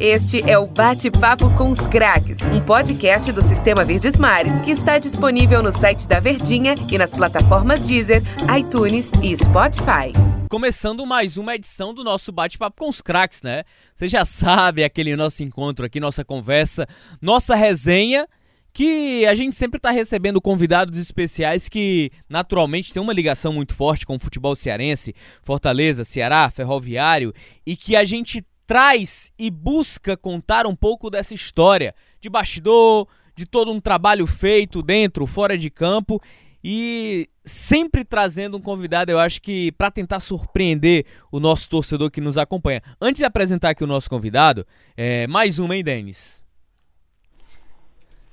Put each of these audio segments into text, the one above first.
Este é o Bate-Papo com os Craques, um podcast do Sistema Verdes Mares que está disponível no site da Verdinha e nas plataformas Deezer, iTunes e Spotify. Começando mais uma edição do nosso Bate-Papo com os Craques, né? Você já sabe aquele nosso encontro aqui, nossa conversa, nossa resenha que a gente sempre está recebendo convidados especiais que naturalmente têm uma ligação muito forte com o futebol cearense, Fortaleza, Ceará, Ferroviário, e que a gente traz e busca contar um pouco dessa história de bastidor, de todo um trabalho feito dentro, fora de campo e sempre trazendo um convidado, eu acho que para tentar surpreender o nosso torcedor que nos acompanha. Antes de apresentar aqui o nosso convidado, é, mais uma, hein, Denis?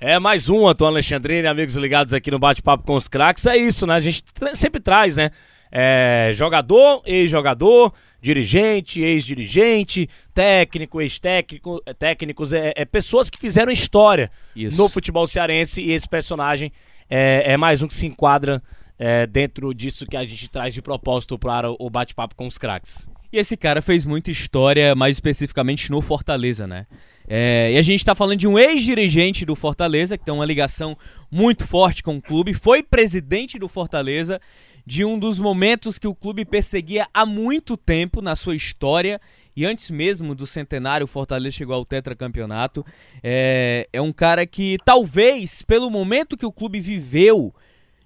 É mais um, Antônio Alexandrine, amigos ligados aqui no Bate-Papo com os Craques. É isso, né? A gente sempre traz, né? É, jogador, ex-jogador, dirigente, ex-dirigente, técnico, ex-técnico, é, técnicos, é, é, pessoas que fizeram história Isso. no futebol cearense e esse personagem é, é mais um que se enquadra é, dentro disso que a gente traz de propósito para o bate-papo com os craques. E esse cara fez muita história, mais especificamente no Fortaleza, né? É, e a gente está falando de um ex-dirigente do Fortaleza, que tem uma ligação muito forte com o clube, foi presidente do Fortaleza de um dos momentos que o clube perseguia há muito tempo na sua história. E antes mesmo do centenário, o Fortaleza chegou ao tetracampeonato. É, é um cara que, talvez, pelo momento que o clube viveu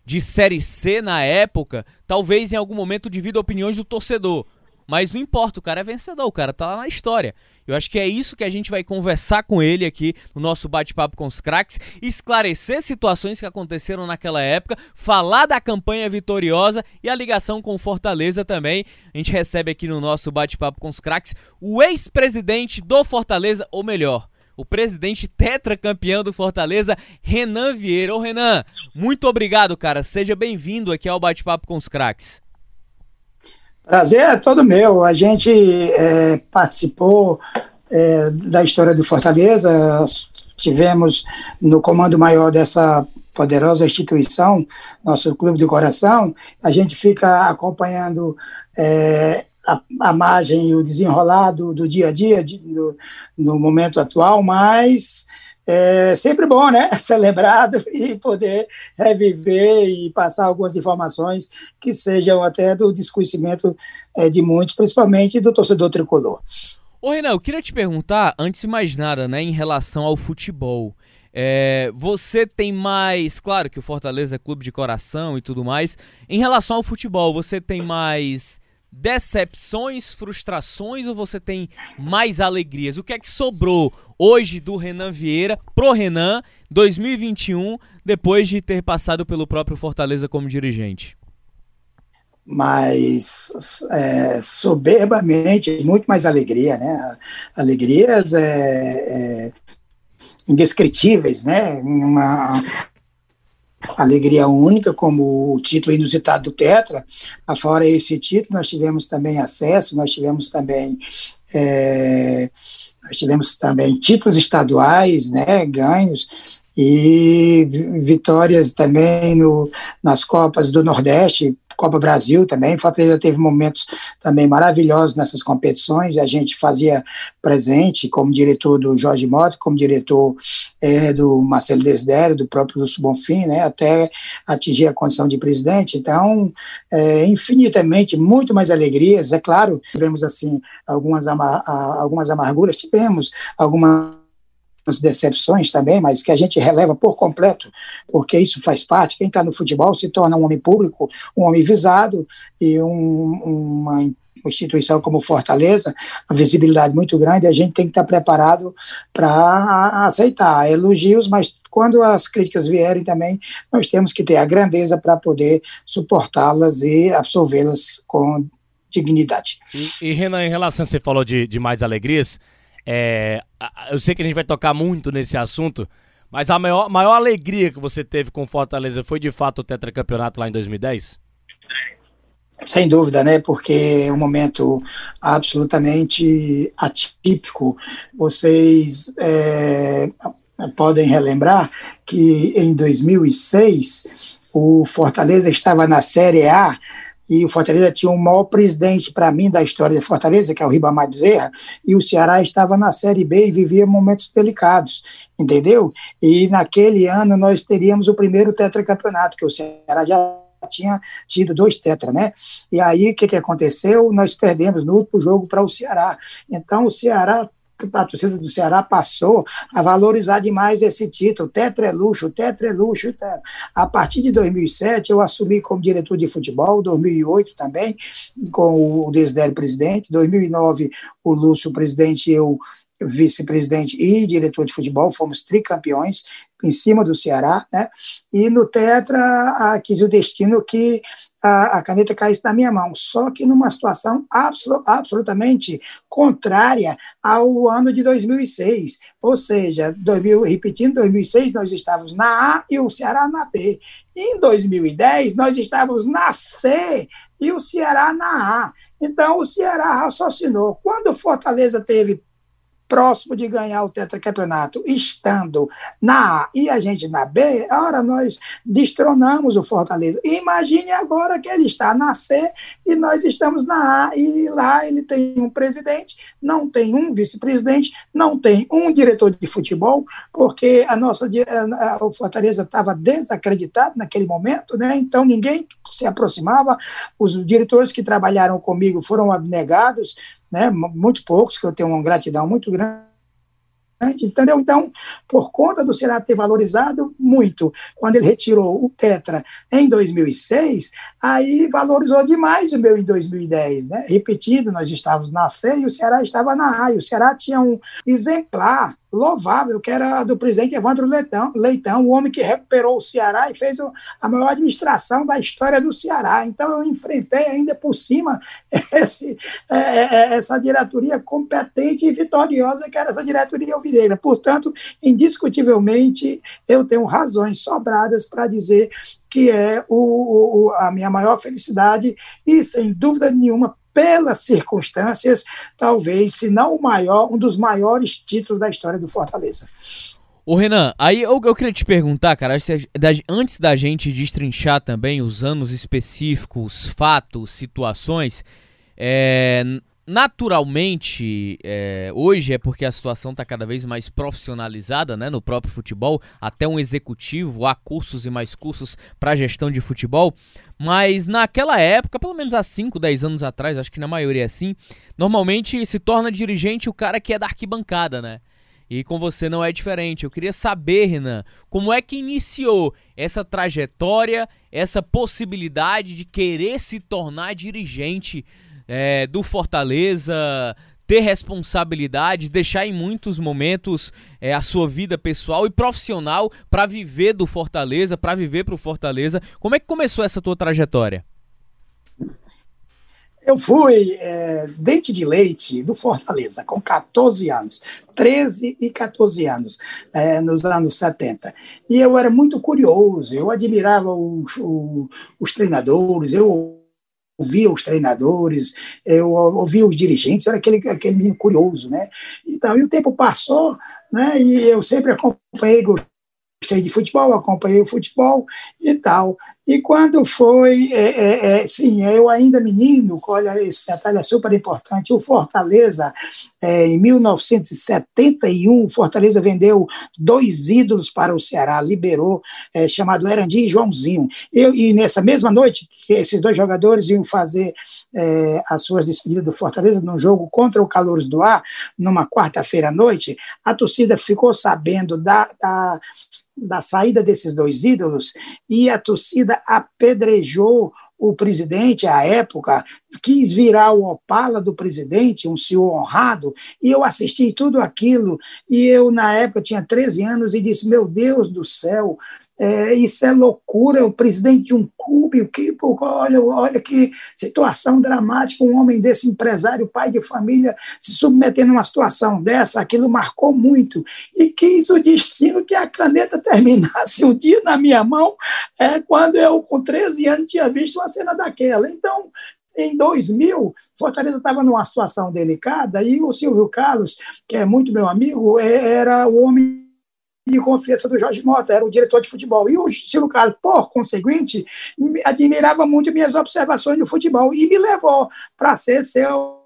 de Série C na época, talvez em algum momento devido a opiniões do torcedor. Mas não importa, o cara é vencedor, o cara tá lá na história. Eu acho que é isso que a gente vai conversar com ele aqui no nosso bate-papo com os craques, esclarecer situações que aconteceram naquela época, falar da campanha vitoriosa e a ligação com Fortaleza também. A gente recebe aqui no nosso bate-papo com os craques o ex-presidente do Fortaleza, ou melhor, o presidente tetracampeão do Fortaleza, Renan Vieira. Ô Renan, muito obrigado, cara. Seja bem-vindo aqui ao Bate-Papo com os Craques. Prazer é todo meu. A gente é, participou é, da história do Fortaleza, tivemos no comando maior dessa poderosa instituição, nosso clube do coração, a gente fica acompanhando é, a, a margem e o desenrolado do dia a dia, de, do, no momento atual, mas é sempre bom, né? Celebrado e poder reviver e passar algumas informações que sejam até do desconhecimento é, de muitos, principalmente do torcedor tricolor. Ô Renan, eu queria te perguntar, antes de mais nada, né, em relação ao futebol. É, você tem mais, claro que o Fortaleza é clube de coração e tudo mais. Em relação ao futebol, você tem mais decepções, frustrações ou você tem mais alegrias? O que é que sobrou hoje do Renan Vieira pro Renan 2021, depois de ter passado pelo próprio Fortaleza como dirigente? Mas é, soberbamente, muito mais alegria, né? Alegrias é, é, indescritíveis, né? Uma, alegria única, como o título inusitado do Tetra. Afora esse título, nós tivemos também acesso, nós tivemos também. É, nós tivemos também títulos estaduais, né, ganhos, e vitórias também no, nas Copas do Nordeste, Copa Brasil também. Fortaleza teve momentos também maravilhosos nessas competições. A gente fazia presente, como diretor do Jorge Mota, como diretor é, do Marcelo Desidério, do próprio Lúcio Bonfim, né, até atingir a condição de presidente. Então, é, infinitamente, muito mais alegrias. É claro, tivemos assim algumas, amar algumas amarguras, tivemos algumas as decepções também, mas que a gente releva por completo, porque isso faz parte. Quem está no futebol se torna um homem público, um homem visado e um, uma instituição como Fortaleza, uma visibilidade muito grande, a gente tem que estar tá preparado para aceitar elogios, mas quando as críticas vierem também, nós temos que ter a grandeza para poder suportá-las e absorvê-las com dignidade. E, e Renan, em relação, você falou de, de mais alegrias, é, eu sei que a gente vai tocar muito nesse assunto, mas a maior, maior alegria que você teve com Fortaleza foi de fato o tetracampeonato lá em 2010? Sem dúvida, né? Porque é um momento absolutamente atípico. Vocês é, podem relembrar que em 2006 o Fortaleza estava na Série A e o Fortaleza tinha o maior presidente para mim da história de Fortaleza, que é o Ribamar Bezerra, e o Ceará estava na Série B e vivia momentos delicados, entendeu? E naquele ano nós teríamos o primeiro tetracampeonato, que o Ceará já tinha tido dois tetra, né? E aí o que, que aconteceu? Nós perdemos no último jogo para o Ceará. Então o Ceará a torcida do Ceará passou a valorizar demais esse título, tetra é luxo, tetra é luxo. Tetra. A partir de 2007, eu assumi como diretor de futebol, 2008 também, com o Desidério presidente, 2009 o Lúcio presidente, eu vice-presidente e diretor de futebol, fomos tricampeões em cima do Ceará, né? E no Tetra quis o destino que a, a, caneta caísse na minha mão, só que numa situação absol, absolutamente contrária ao ano de 2006, ou seja, 2000, repetindo, 2006 nós estávamos na A e o Ceará na B. Em 2010 nós estávamos na C e o Ceará na A. Então o Ceará raciocinou. Quando Fortaleza teve próximo de ganhar o tetracampeonato, estando na A e a gente na B, ora, nós destronamos o Fortaleza. Imagine agora que ele está na C e nós estamos na A, e lá ele tem um presidente, não tem um vice-presidente, não tem um diretor de futebol, porque a nossa a, o Fortaleza estava desacreditado naquele momento, né? então ninguém se aproximava, os diretores que trabalharam comigo foram abnegados, né, muito poucos, que eu tenho uma gratidão muito grande entendeu? Então, por conta do Ceará ter valorizado muito, quando ele retirou o Tetra em 2006, aí valorizou demais o meu em 2010, né? Repetido, nós estávamos na C e o Ceará estava na A, e o Ceará tinha um exemplar louvável, que era do presidente Evandro Leitão, Leitão, o homem que recuperou o Ceará e fez a maior administração da história do Ceará. Então, eu enfrentei ainda por cima esse, é, é, é, essa diretoria competente e vitoriosa, que era essa diretoria alvinegra. Portanto, indiscutivelmente, eu tenho razões sobradas para dizer que é o, o, a minha maior felicidade e, sem dúvida nenhuma, pelas circunstâncias, talvez, se não o maior, um dos maiores títulos da história do Fortaleza. Ô Renan, aí eu, eu queria te perguntar, cara, antes da gente destrinchar também os anos específicos, fatos, situações, é, naturalmente, é, hoje é porque a situação está cada vez mais profissionalizada né, no próprio futebol, até um executivo, há cursos e mais cursos para gestão de futebol, mas naquela época, pelo menos há 5, 10 anos atrás, acho que na maioria é assim, normalmente se torna dirigente o cara que é da arquibancada, né? E com você não é diferente. Eu queria saber, Renan, como é que iniciou essa trajetória, essa possibilidade de querer se tornar dirigente é, do Fortaleza, ter responsabilidades, deixar em muitos momentos é, a sua vida pessoal e profissional para viver do Fortaleza, para viver para o Fortaleza. Como é que começou essa tua trajetória? Eu fui é, dente de leite do Fortaleza com 14 anos, 13 e 14 anos, é, nos anos 70. E eu era muito curioso, eu admirava os, os, os treinadores, eu ouvia os treinadores, eu ouvia os dirigentes, era aquele, aquele menino curioso, né? Então, e o tempo passou, né? E eu sempre acompanhei, gostei de futebol, acompanhei o futebol e tal. E quando foi, é, é, é, sim, eu ainda menino, olha, esse detalhe é super importante, o Fortaleza, é, em 1971, o Fortaleza vendeu dois ídolos para o Ceará, liberou, é, chamado Erandi e Joãozinho. Eu, e nessa mesma noite, que esses dois jogadores iam fazer é, as suas despedidas do Fortaleza num jogo contra o Calouros do Ar, numa quarta-feira à noite, a torcida ficou sabendo da, da da saída desses dois ídolos e a torcida apedrejou o presidente à época, quis virar o opala do presidente, um senhor honrado, e eu assisti tudo aquilo, e eu, na época, tinha 13 anos, e disse: Meu Deus do céu, é, isso é loucura, o presidente de um clube, que, olha, olha que situação dramática, um homem desse empresário, pai de família, se submetendo a uma situação dessa, aquilo marcou muito, e quis o destino que a caneta terminasse um dia na minha mão, é, quando eu, com 13 anos, tinha visto uma cena daquela. Então, em 2000, Fortaleza estava numa situação delicada, e o Silvio Carlos, que é muito meu amigo, é, era o homem de confiança do Jorge Mota, era o diretor de futebol. E o Silvio Carlos, por conseguinte, admirava muito minhas observações do futebol e me levou para ser seu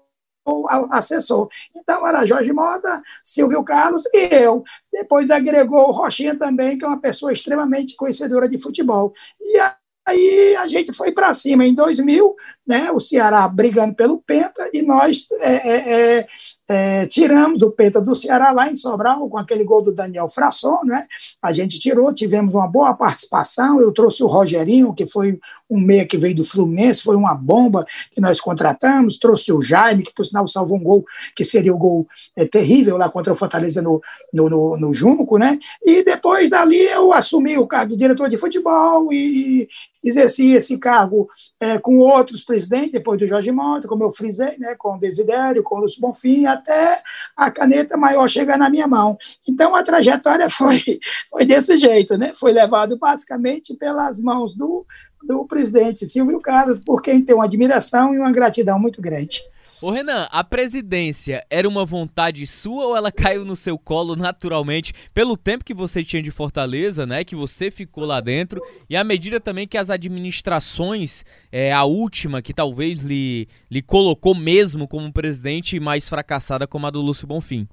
assessor. Então era Jorge Mota, Silvio Carlos e eu. Depois agregou o Rochinha também, que é uma pessoa extremamente conhecedora de futebol. E aí a gente foi para cima. Em 2000, né, o Ceará brigando pelo Penta e nós é, é, é tiramos o Penta do Ceará lá em Sobral, com aquele gol do Daniel Frasson, né? A gente tirou, tivemos uma boa participação. Eu trouxe o Rogerinho, que foi um meia que veio do Fluminense, foi uma bomba que nós contratamos. Trouxe o Jaime, que por sinal salvou um gol que seria o gol é, terrível lá contra o Fortaleza no, no, no, no Junco, né? E depois dali eu assumi o cargo de diretor de futebol e, exerci esse cargo é, com outros presidentes, depois do Jorge Mota, como eu frisei, né? Com o Desidério, com o Lúcio Bonfim, até a caneta maior chegar na minha mão. Então a trajetória foi, foi desse jeito, né? Foi levado basicamente pelas mãos do, do presidente Silvio Carlos, por quem tem uma admiração e uma gratidão muito grande. Ô Renan, a presidência era uma vontade sua ou ela caiu no seu colo naturalmente pelo tempo que você tinha de Fortaleza, né? Que você ficou lá dentro e à medida também que as administrações, é, a última que talvez lhe, lhe colocou mesmo como presidente mais fracassada como a do Lúcio Bonfim.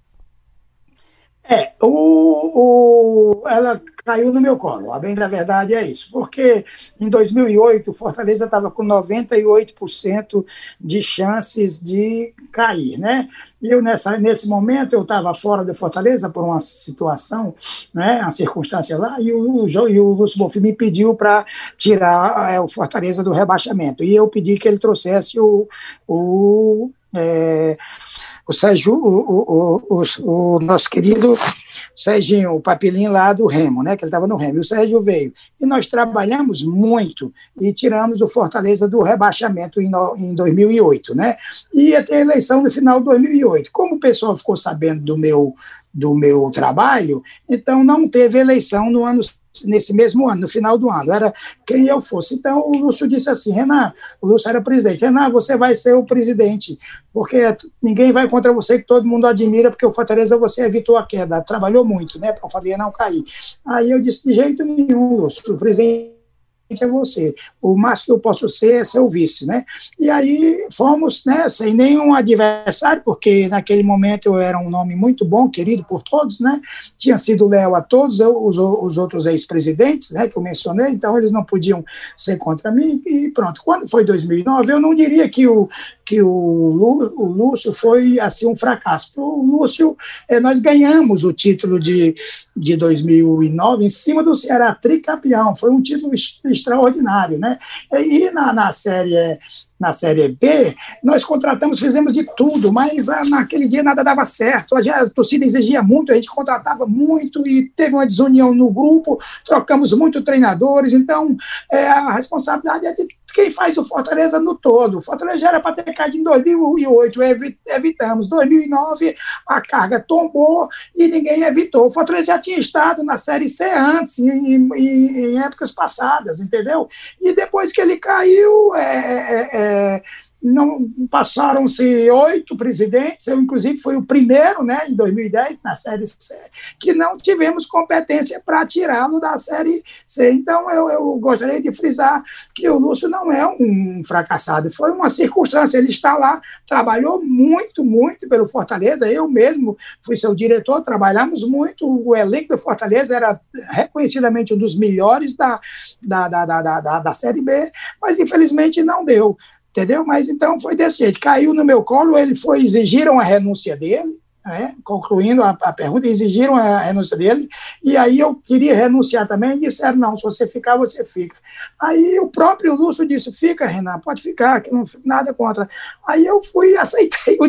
É, o, o, ela caiu no meu colo, a bem da verdade é isso, porque em 2008 Fortaleza estava com 98% de chances de cair, né? E eu nessa, nesse momento eu estava fora de Fortaleza por uma situação, né, uma circunstância lá, e o, e o Lúcio Bonfim me pediu para tirar é, o Fortaleza do rebaixamento, e eu pedi que ele trouxesse o, o é, o Sérgio, o, o, o, o, nosso querido Serginho, o papelinho lá do Remo, né, que ele estava no Remo, e o Sérgio veio. E nós trabalhamos muito e tiramos o Fortaleza do rebaixamento em, em 2008, né, e ia ter eleição no final de 2008. Como o pessoal ficou sabendo do meu, do meu trabalho, então não teve eleição no ano nesse mesmo ano, no final do ano, era quem eu fosse. Então o Lúcio disse assim, Renan, o Lúcio era presidente, Renan, você vai ser o presidente, porque ninguém vai contra você, que todo mundo admira, porque o Fortaleza você evitou a queda, trabalhou muito, né, para o Fortaleza não cair. Aí eu disse, de jeito nenhum, Lúcio, o presidente é você. O máximo que eu posso ser é seu vice, né? E aí fomos, né, sem nenhum adversário, porque naquele momento eu era um nome muito bom, querido por todos, né? Tinha sido leal a todos eu, os, os outros ex-presidentes, né, que eu mencionei, então eles não podiam ser contra mim e pronto. Quando foi 2009, eu não diria que o que o, o Lúcio foi assim um fracasso. O Lúcio, eh, nós ganhamos o título de, de 2009 em cima do Ceará tricampeão, foi um título extraordinário, né? E na, na série na Série B, nós contratamos, fizemos de tudo, mas ah, naquele dia nada dava certo. A, a torcida exigia muito, a gente contratava muito e teve uma desunião no grupo, trocamos muito treinadores, então é, a responsabilidade é de quem faz o Fortaleza no todo. O Fortaleza era para ter caído em 2008, evitamos. 2009, a carga tombou e ninguém evitou. O Fortaleza já tinha estado na Série C antes, em, em, em épocas passadas, entendeu? E depois que ele caiu, é, é, é não passaram-se oito presidentes, eu inclusive fui o primeiro, né, em 2010, na Série C, que não tivemos competência para tirá-lo da Série C. Então, eu, eu, gostaria de frisar que o Lúcio não é um fracassado, foi uma circunstância, ele está lá, trabalhou muito, muito pelo Fortaleza, eu mesmo fui seu diretor, trabalhamos muito, o elenco do Fortaleza era reconhecidamente um dos melhores da, da, da, da, da, da Série B, mas infelizmente não deu entendeu? Mas então foi desse jeito. Caiu no meu colo, ele foi, exigiram a renúncia dele, né? concluindo a, a, pergunta, exigiram a renúncia dele, e aí eu queria renunciar também, e disseram, não, se você ficar, você fica. Aí o próprio Lúcio disse, fica, Renan, pode ficar, que não nada contra. Aí eu fui, aceitei o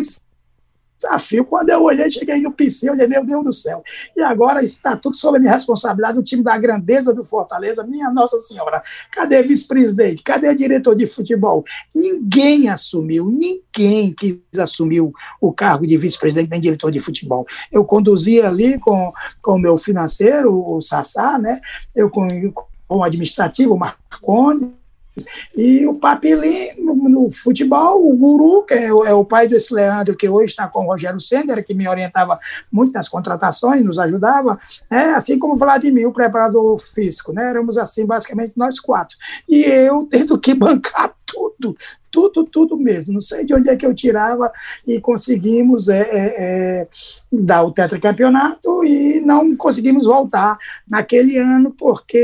desafio. Quando eu olhei, cheguei no PC, olhei, meu Deus do céu. E agora está tudo sob a minha responsabilidade, o time da grandeza do Fortaleza, minha Nossa Senhora. Cadê vice-presidente? Cadê diretor de futebol? Ninguém assumiu, ninguém quis assumir o cargo de vice-presidente nem diretor de futebol. Eu conduzia ali com, o meu financeiro, o Sassá, né? Eu com, com o administrativo, o Marconi, E o Papilim, no, no, futebol, o guru, que é o, é o pai desse Leandro, que hoje está com o Rogério Sender, que me orientava muito nas contratações, nos ajudava, né? assim como o Vladimir, o preparador físico, né? éramos assim basicamente nós quatro. E eu tendo que bancar tudo, tudo, tudo mesmo. Não sei de onde é que eu tirava e conseguimos é, é, é, dar o tetracampeonato e não conseguimos voltar naquele ano, porque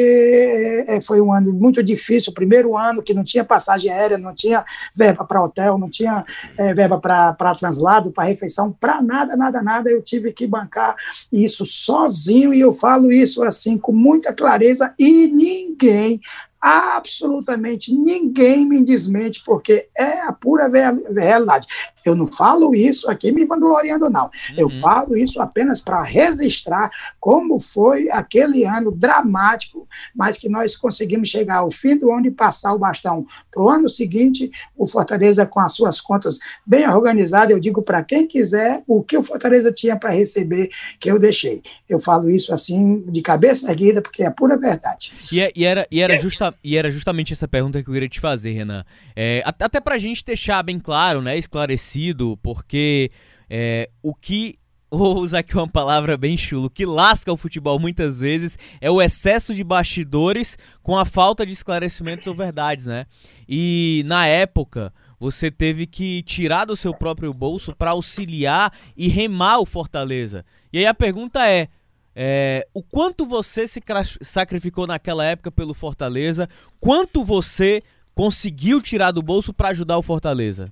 é, é, foi um ano muito difícil, o primeiro ano que não tinha passagem aérea, não tinha verba para hotel, não tinha é, verba para translado, para refeição, para nada, nada, nada. Eu tive que bancar isso sozinho e eu falo isso assim com muita clareza e ninguém absolutamente ninguém me desmente, porque é a pura realidade. Eu não falo isso aqui me vangloriando, não. Uhum. Eu falo isso apenas para registrar como foi aquele ano dramático, mas que nós conseguimos chegar ao fim do ano e passar o bastão para o ano seguinte, o Fortaleza com as suas contas bem organizadas. Eu digo para quem quiser o que o Fortaleza tinha para receber, que eu deixei. Eu falo isso assim, de cabeça erguida, porque é pura verdade. E, é, e era, e, era justa, e era justamente essa pergunta que eu queria te fazer, Renan. É, até para a gente deixar bem claro, né, esclarecido porque é, o que vou usar aqui uma palavra bem chulo, que lasca o futebol muitas vezes é o excesso de bastidores com a falta de esclarecimentos ou verdades, né? E na época você teve que tirar do seu próprio bolso para auxiliar e remar o Fortaleza. E aí a pergunta é, é, o quanto você se sacrificou naquela época pelo Fortaleza? Quanto você conseguiu tirar do bolso para ajudar o Fortaleza?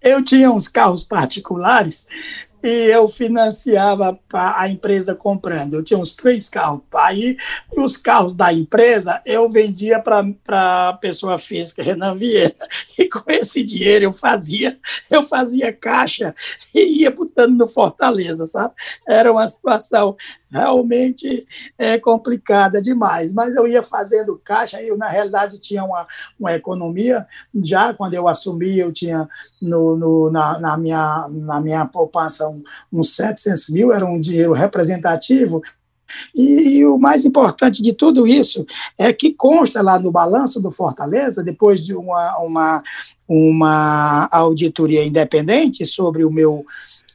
Eu tinha uns carros particulares e eu financiava a empresa comprando. Eu tinha uns três carros. Aí, os carros da empresa eu vendia para a pessoa física, Renan Vieira. E com esse dinheiro eu fazia, eu fazia caixa e ia botando no Fortaleza, sabe? Era uma situação realmente é, complicada demais. Mas eu ia fazendo caixa, eu na realidade tinha uma, uma economia, já quando eu assumi, eu tinha no, no na, na, minha, na minha poupança um, uns 700 mil, era um dinheiro representativo, e, e, o mais importante de tudo isso é que consta lá no balanço do Fortaleza, depois de uma, uma, uma auditoria independente sobre o meu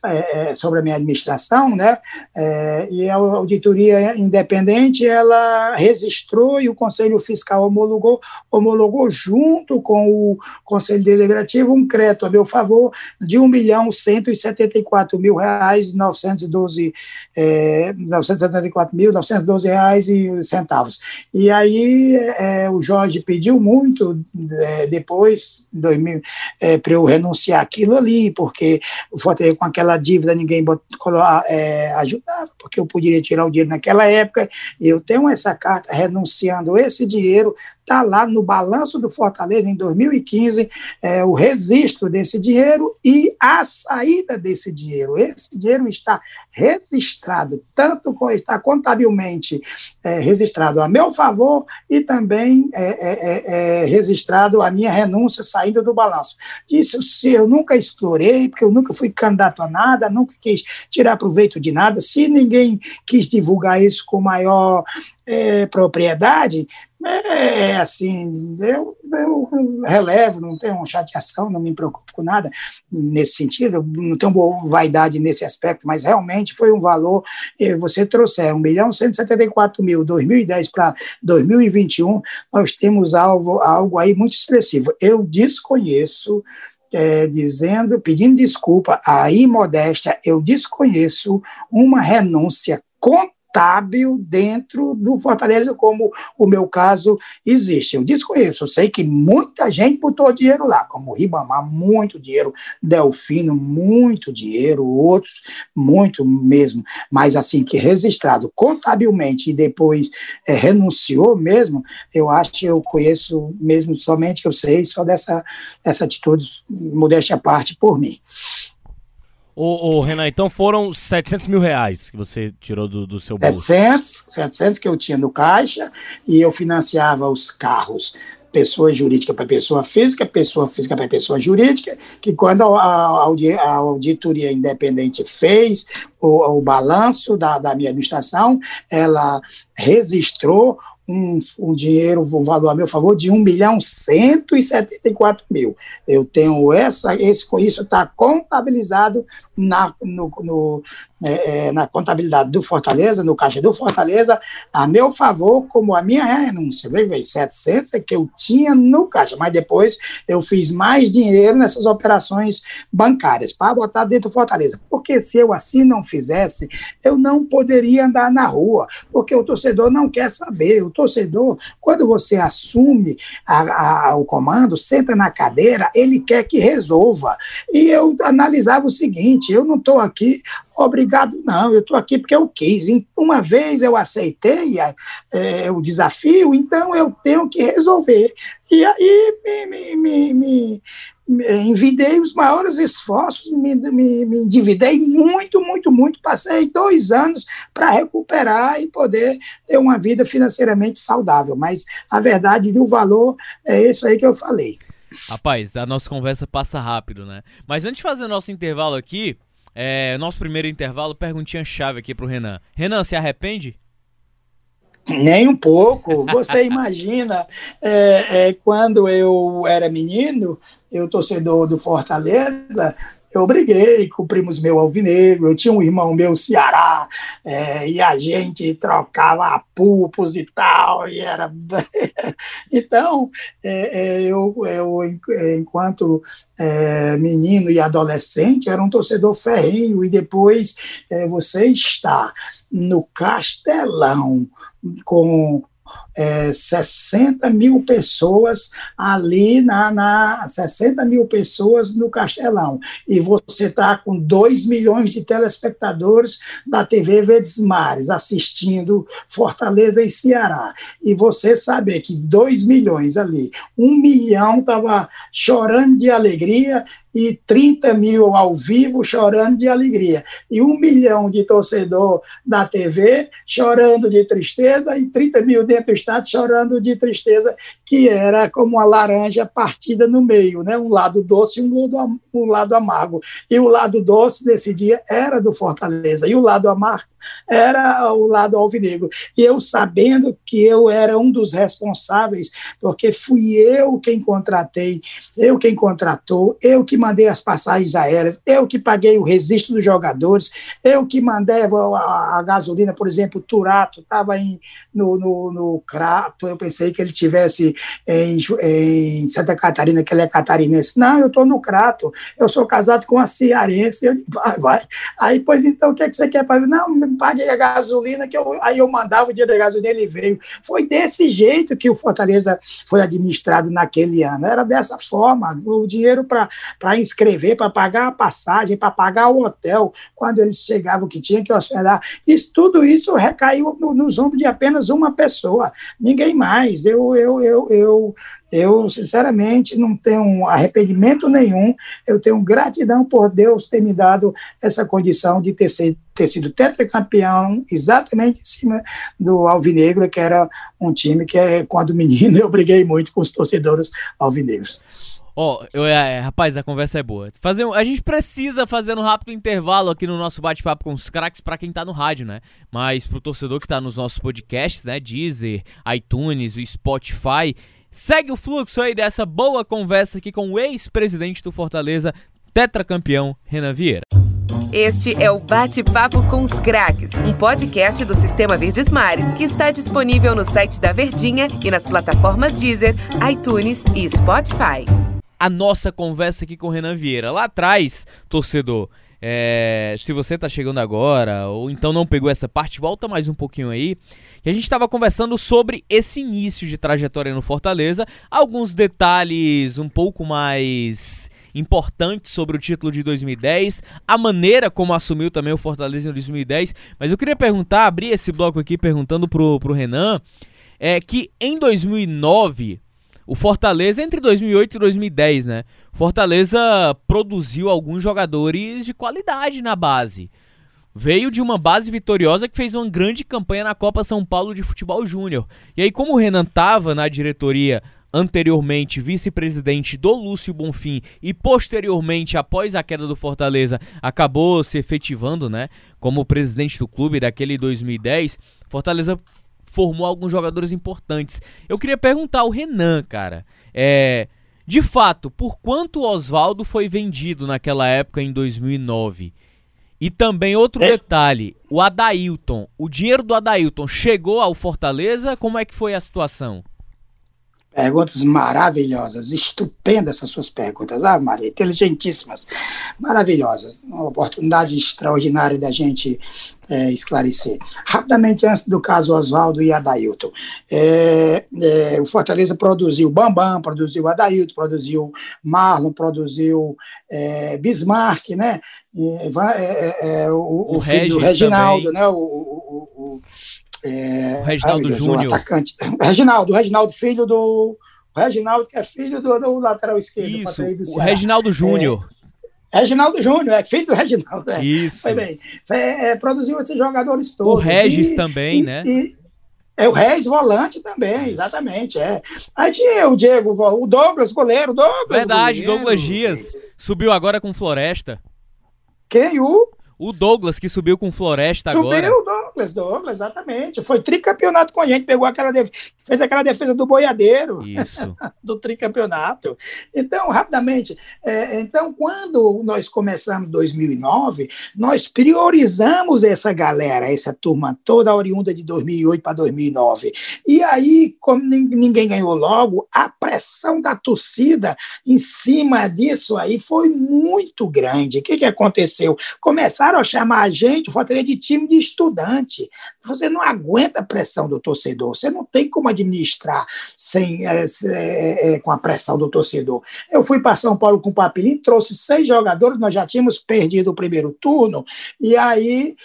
é, é, sobre a minha administração, né? É, e a auditoria independente ela registrou e o Conselho Fiscal homologou, homologou junto com o Conselho Deliberativo um crédito a meu favor de setenta e quatro mil reais e centavos. E aí é, o Jorge pediu muito é, depois para eu renunciar aquilo ali, porque Fortaleza com aquela aquela dívida ninguém é, ajudava, porque eu poderia tirar o dinheiro naquela época. Eu tenho essa carta renunciando esse dinheiro está lá no balanço do Fortaleza em 2015 é, o registro desse dinheiro e a saída desse dinheiro. Esse dinheiro está registrado, tanto está contabilmente é, registrado a meu favor e também é, é, é, é registrado a minha renúncia saindo do balanço. Isso se eu nunca explorei, porque eu nunca fui candidato a nada, nunca quis tirar proveito de nada, se ninguém quis divulgar isso com maior propriedade, é assim, eu, eu, relevo, não tenho chateação, não me preocupo com nada nesse sentido, não tenho vaidade nesse aspecto, mas realmente foi um valor, você trouxer 1 milhão 174 mil, 2010 para 2021, nós temos algo, algo aí muito expressivo. Eu desconheço é, dizendo, pedindo desculpa à imodéstia, eu desconheço uma renúncia contra contábil dentro do Fortaleza, como o meu caso existe. Eu desconheço, eu sei que muita gente botou dinheiro lá, como Ribamar, muito dinheiro, Delfino, muito dinheiro, outros, muito mesmo, mas assim, que registrado contabilmente e depois é, renunciou mesmo, eu acho que eu conheço mesmo, somente eu sei, só dessa essa atitude, modéstia à parte, por mim. Ô, ô, Renan, então foram 700 mil reais que você tirou do, do seu bolso. 700, 700 que eu tinha no caixa e eu financiava os carros pessoa jurídica para pessoa física, pessoa física para pessoa jurídica, que quando a, a, a, auditoria independente fez o, o balanço da, da minha administração, ela registrou um, um, dinheiro, um valor a meu favor de 1 milhão 174 mil. Eu tenho essa, esse, isso está contabilizado na, no, no é, é, na contabilidade do Fortaleza, no caixa do Fortaleza, a meu favor, como a minha renúncia. Veja, 700 é que eu tinha no caixa, mas depois eu fiz mais dinheiro nessas operações bancárias para botar dentro do Fortaleza. Porque se eu assim não fizesse, eu não poderia andar na rua, porque o torcedor não quer saber. O torcedor, quando você assume a, a, o comando, senta na cadeira, ele quer que resolva. E eu analisava o seguinte: eu não estou aqui obrigado, não, eu estou aqui porque eu quis. Uma vez eu aceitei é, o desafio, então eu tenho que resolver. E aí me, me, me envidei os maiores esforços, me, me, me endividei muito, muito, muito. Passei dois anos para recuperar e poder ter uma vida financeiramente saudável. Mas a verdade do valor é isso aí que eu falei. Rapaz, a nossa conversa passa rápido, né? Mas antes de fazer nosso intervalo aqui, é, nosso primeiro intervalo, perguntinha chave aqui pro Renan. Renan, se arrepende? Nem um pouco. Você imagina, é, é, quando eu era menino, eu torcedor do Fortaleza, eu briguei com primos meu alvinegro, eu tinha um irmão meu Ceará, é, e a gente trocava pulpos e tal, e era... então, é, é, eu, eu, enquanto é, menino e adolescente, era um torcedor ferrinho, e depois é, você está no Castelão com é, 60 mil pessoas ali na, na 60 mil pessoas no Castelão. E você está com 2 milhões de telespectadores da TV Verdes Mares assistindo Fortaleza e Ceará. E você saber que 2 milhões ali, um milhão estava chorando de alegria e 30 mil ao vivo chorando de alegria, e um milhão de torcedor da TV chorando de tristeza, e 30 mil dentro do Estado chorando de tristeza, que era como uma laranja partida no meio, né? um lado doce e um um lado amargo. E o lado doce desse dia era do Fortaleza, e o lado amargo era o lado alvinegro. E eu sabendo que eu era um dos responsáveis, porque fui eu quem contratei, eu quem contratou, eu que mandei as passagens aéreas, eu que paguei o registro dos jogadores, eu que mandei a, a gasolina, por exemplo, o Turato estava no, no, no Crato, eu pensei que ele tivesse em, em Santa Catarina, que ele é catarinense. Não, eu estou no Crato, eu sou casado com a cearense, eu, vai, vai. Aí, pois então, o que, é que você quer para Não, paguei a gasolina, que eu, aí eu mandava o dia da gasolina, ele veio. Foi desse jeito que o Fortaleza foi administrado naquele ano. Era dessa forma, o dinheiro para inscrever, para pagar a passagem, para pagar o hotel, quando eles chegavam que tinha que hospedar. Isso, tudo isso recaiu no, nos ombros de apenas uma pessoa, ninguém mais. Eu, eu, eu, eu eu, sinceramente, não tenho arrependimento nenhum, eu tenho gratidão por Deus ter me dado essa condição de ter, ser, ter sido tetracampeão exatamente em cima do Alvinegro, que era um time que, quando menino, eu briguei muito com os torcedores alvinegros. Ó, oh, é, rapaz, a conversa é boa. Fazer um, a gente precisa fazer um rápido intervalo aqui no nosso bate-papo com os craques para quem tá no rádio, né? Mas pro torcedor que tá nos nossos podcasts, né? Deezer, iTunes, o Spotify, Segue o fluxo aí dessa boa conversa aqui com o ex-presidente do Fortaleza, tetracampeão Renan Vieira. Este é o Bate-Papo com os Craques, um podcast do Sistema Verdes Mares que está disponível no site da Verdinha e nas plataformas Deezer, iTunes e Spotify. A nossa conversa aqui com o Renan Vieira. Lá atrás, torcedor, é, se você está chegando agora ou então não pegou essa parte, volta mais um pouquinho aí. E a gente estava conversando sobre esse início de trajetória no Fortaleza, alguns detalhes um pouco mais importantes sobre o título de 2010, a maneira como assumiu também o Fortaleza em 2010. Mas eu queria perguntar, abrir esse bloco aqui perguntando pro, pro Renan, é que em 2009 o Fortaleza entre 2008 e 2010, né? Fortaleza produziu alguns jogadores de qualidade na base veio de uma base vitoriosa que fez uma grande campanha na Copa São Paulo de Futebol Júnior. E aí, como o Renan tava na diretoria anteriormente vice-presidente do Lúcio Bonfim e posteriormente, após a queda do Fortaleza, acabou se efetivando, né, como presidente do clube daquele 2010, Fortaleza formou alguns jogadores importantes. Eu queria perguntar ao Renan, cara, é, de fato, por quanto o Oswaldo foi vendido naquela época em 2009? E também outro é. detalhe, o Adailton, o dinheiro do Adailton chegou ao Fortaleza? Como é que foi a situação? Perguntas maravilhosas, estupendas essas suas perguntas, ah, Maria, inteligentíssimas, maravilhosas, uma oportunidade extraordinária da gente é, esclarecer. Rapidamente, antes do caso Oswaldo e Adailton, é, é, o Fortaleza produziu Bambam, produziu Adailton, produziu Marlon, produziu é, Bismarck, né? É, é, o, o, filho do Reginaldo, também. né? o, o é, Reginaldo Júnior. atacante. Reginaldo, Reginaldo, filho do. Reginaldo, que é filho do, do lateral esquerdo. Isso, o Reginaldo Júnior. É, Reginaldo Júnior, é filho do Reginaldo. É. Isso. Foi bem. É, produziu esses jogadores todos. O Regis e, também, e, né? E, é o Reis volante também, exatamente. É. Aí tinha o Diego, o Douglas, goleiro, Douglas. Verdade, goleiro. Douglas Dias. Subiu agora com Floresta. Quem? O? O Douglas, que subiu com Floresta subiu, agora. Subiu, Douglas, Douglas, exatamente. Foi tricampeonato com a gente, pegou aquela fez aquela defesa do boiadeiro. Isso. do tricampeonato. Então, rapidamente, é, então, quando nós começamos 2009, nós priorizamos essa galera, essa turma toda oriunda de 2008 para 2009. E aí, como ninguém ganhou logo, a pressão da torcida em cima disso aí foi muito grande. O que, que aconteceu? Começaram começaram a chamar a gente, Fortaleza, de time de estudante. Você não aguenta a pressão do torcedor, você não tem como administrar sem, é, é, é, com a pressão do torcedor. Eu fui para São Paulo com o Papilim, trouxe seis jogadores, nós já tínhamos perdido o primeiro turno, e aí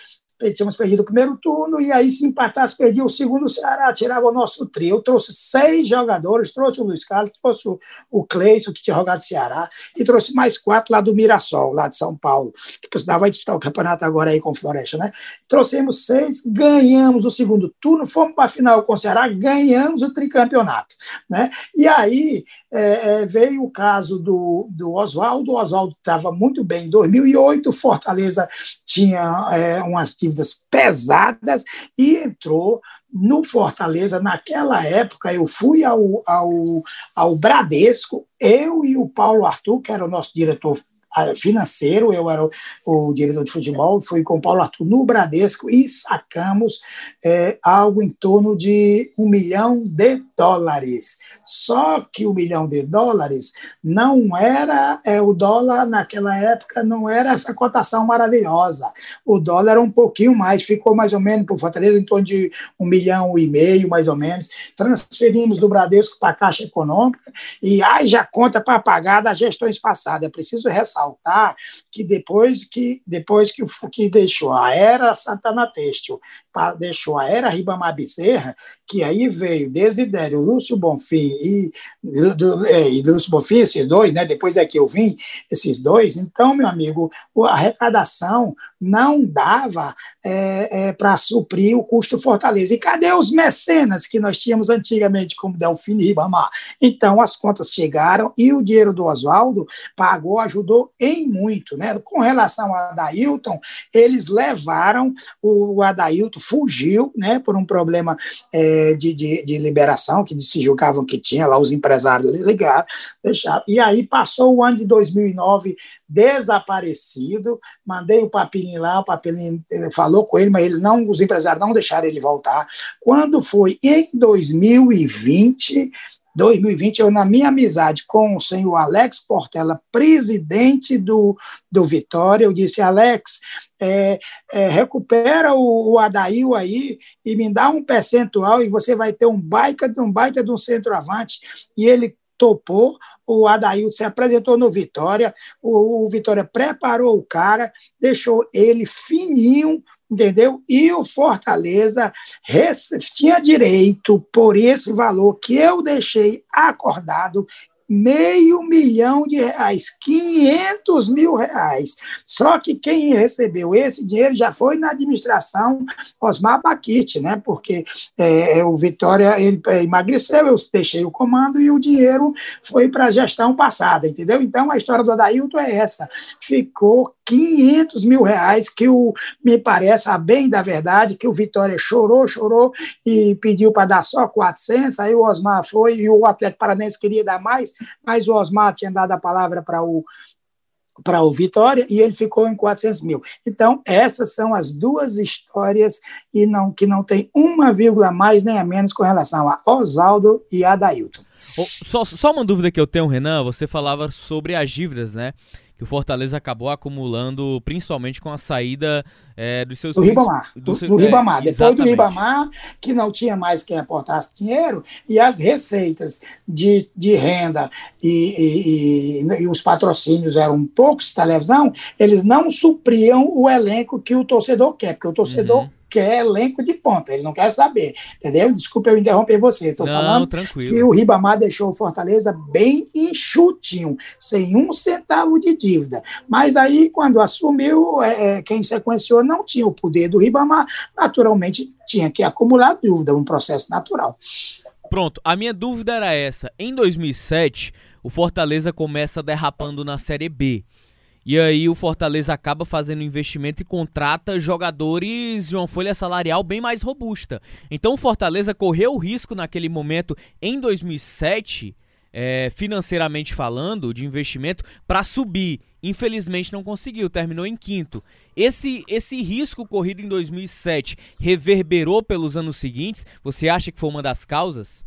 tínhamos perdido o primeiro turno, e aí, se empatasse, perdia o segundo, o Ceará tirava o nosso trio. Eu trouxe seis jogadores, trouxe o Luiz Carlos, trouxe o Cleison, que tinha jogado Ceará, e trouxe mais quatro lá do Mirassol, lá de São Paulo, que vai disputar o campeonato agora aí com o Floresta, né? Trouxemos seis, ganhamos o segundo turno, fomos para a final com o Ceará, ganhamos o tricampeonato, né? E aí é, é, veio o caso do, do Oswaldo, o Oswaldo estava muito bem em 2008, Fortaleza tinha é, umas dívidas pesadas e entrou no Fortaleza, naquela época, eu fui ao, ao, ao Bradesco, eu e o Paulo Arthur, que era o nosso diretor financeiro, eu era o, o, diretor de futebol, fui com o Paulo Arthur no Bradesco e sacamos é, algo em torno de um milhão de dólares. Só que o milhão de dólares não era, é, o dólar naquela época não era essa cotação maravilhosa. O dólar era um pouquinho mais, ficou mais ou menos por Fortaleza em torno de um milhão e meio, mais ou menos. Transferimos do Bradesco para a Caixa Econômica e já conta para pagar das gestões passadas. É preciso ressaltar que depois que, depois que, que deixou a era Santana Têxtil, deixou a era Ribamar Bezerra, que aí veio Desidério, Lúcio Bonfim e, do, é, e Lúcio Bonfim, esses dois, né? depois é que eu vim, esses dois, então, meu amigo, a arrecadação não dava é, é, para suprir o custo Fortaleza. E cadê os mecenas que nós tínhamos antigamente, como Delfim e Ribamar? Então, as contas chegaram e o dinheiro do Oswaldo pagou, ajudou em muito. Né? Com relação a Adailton, eles levaram, o Adailton fugiu né, por um problema é, de, de, de, liberação, que se julgavam que tinha, lá os empresários ligaram. E aí passou o ano de 2009 desaparecido, mandei o Papilim lá, o Papilim falou com ele, mas ele não, os empresários não deixaram ele voltar. Quando foi em 2020, 2020, eu, na minha amizade com o senhor Alex Portela, presidente do, do Vitória, eu disse, Alex, é, é, recupera o, o Adail aí e me dá um percentual e você vai ter um baita, um baita de um centroavante. E ele topou, o Adailton se apresentou no Vitória, o, o Vitória preparou o cara, deixou ele fininho, entendeu? E o Fortaleza tinha direito, por esse valor que eu deixei acordado, meio milhão de reais, 500 mil reais. Só que quem recebeu esse dinheiro já foi na administração Osmar Baquite, né? Porque é, o Vitória ele emagreceu, eu deixei o comando e o dinheiro foi para a gestão passada, entendeu? Então a história do Adailton é essa. Ficou 500 mil reais, que o, me parece, a bem da verdade, que o Vitória chorou, chorou e pediu para dar só 400, aí o Osmar foi e o Atlético Paranense queria dar mais, mas o Osmar tinha dado a palavra para o para o Vitória e ele ficou em 400 mil. Então, essas são as duas histórias e não que não tem uma vírgula mais nem a menos com relação a Oswaldo e a Dailton. Só, só uma dúvida que eu tenho, Renan, você falava sobre as dívidas, né? Que o Fortaleza acabou acumulando, principalmente com a saída é, dos seus... Do Ribamar, do, do, do Ribamar. É, Depois do Ribamar, que não tinha mais quem aportasse dinheiro, e as receitas de, de renda e, e, e os patrocínios eram poucos televisão, eles não supriam o elenco que o torcedor quer, porque o torcedor uhum quer elenco de ponta, ele não quer saber, entendeu? Desculpa eu interromper você, estou falando tranquilo. que o Ribamar deixou o Fortaleza bem enxutinho, sem um centavo de dívida. Mas aí, quando assumiu, é, é, quem sequenciou não tinha o poder do Ribamar, naturalmente tinha que acumular dívida, um processo natural. Pronto, a minha dúvida era essa. Em 2007, o Fortaleza começa derrapando na Série B. E aí o Fortaleza acaba fazendo investimento e contrata jogadores de uma folha salarial bem mais robusta. Então o Fortaleza correu o risco naquele momento, em 2007, é, financeiramente falando, de investimento, para subir. Infelizmente não conseguiu, terminou em quinto. Esse, esse risco corrido em 2007 reverberou pelos anos seguintes? Você acha que foi uma das causas?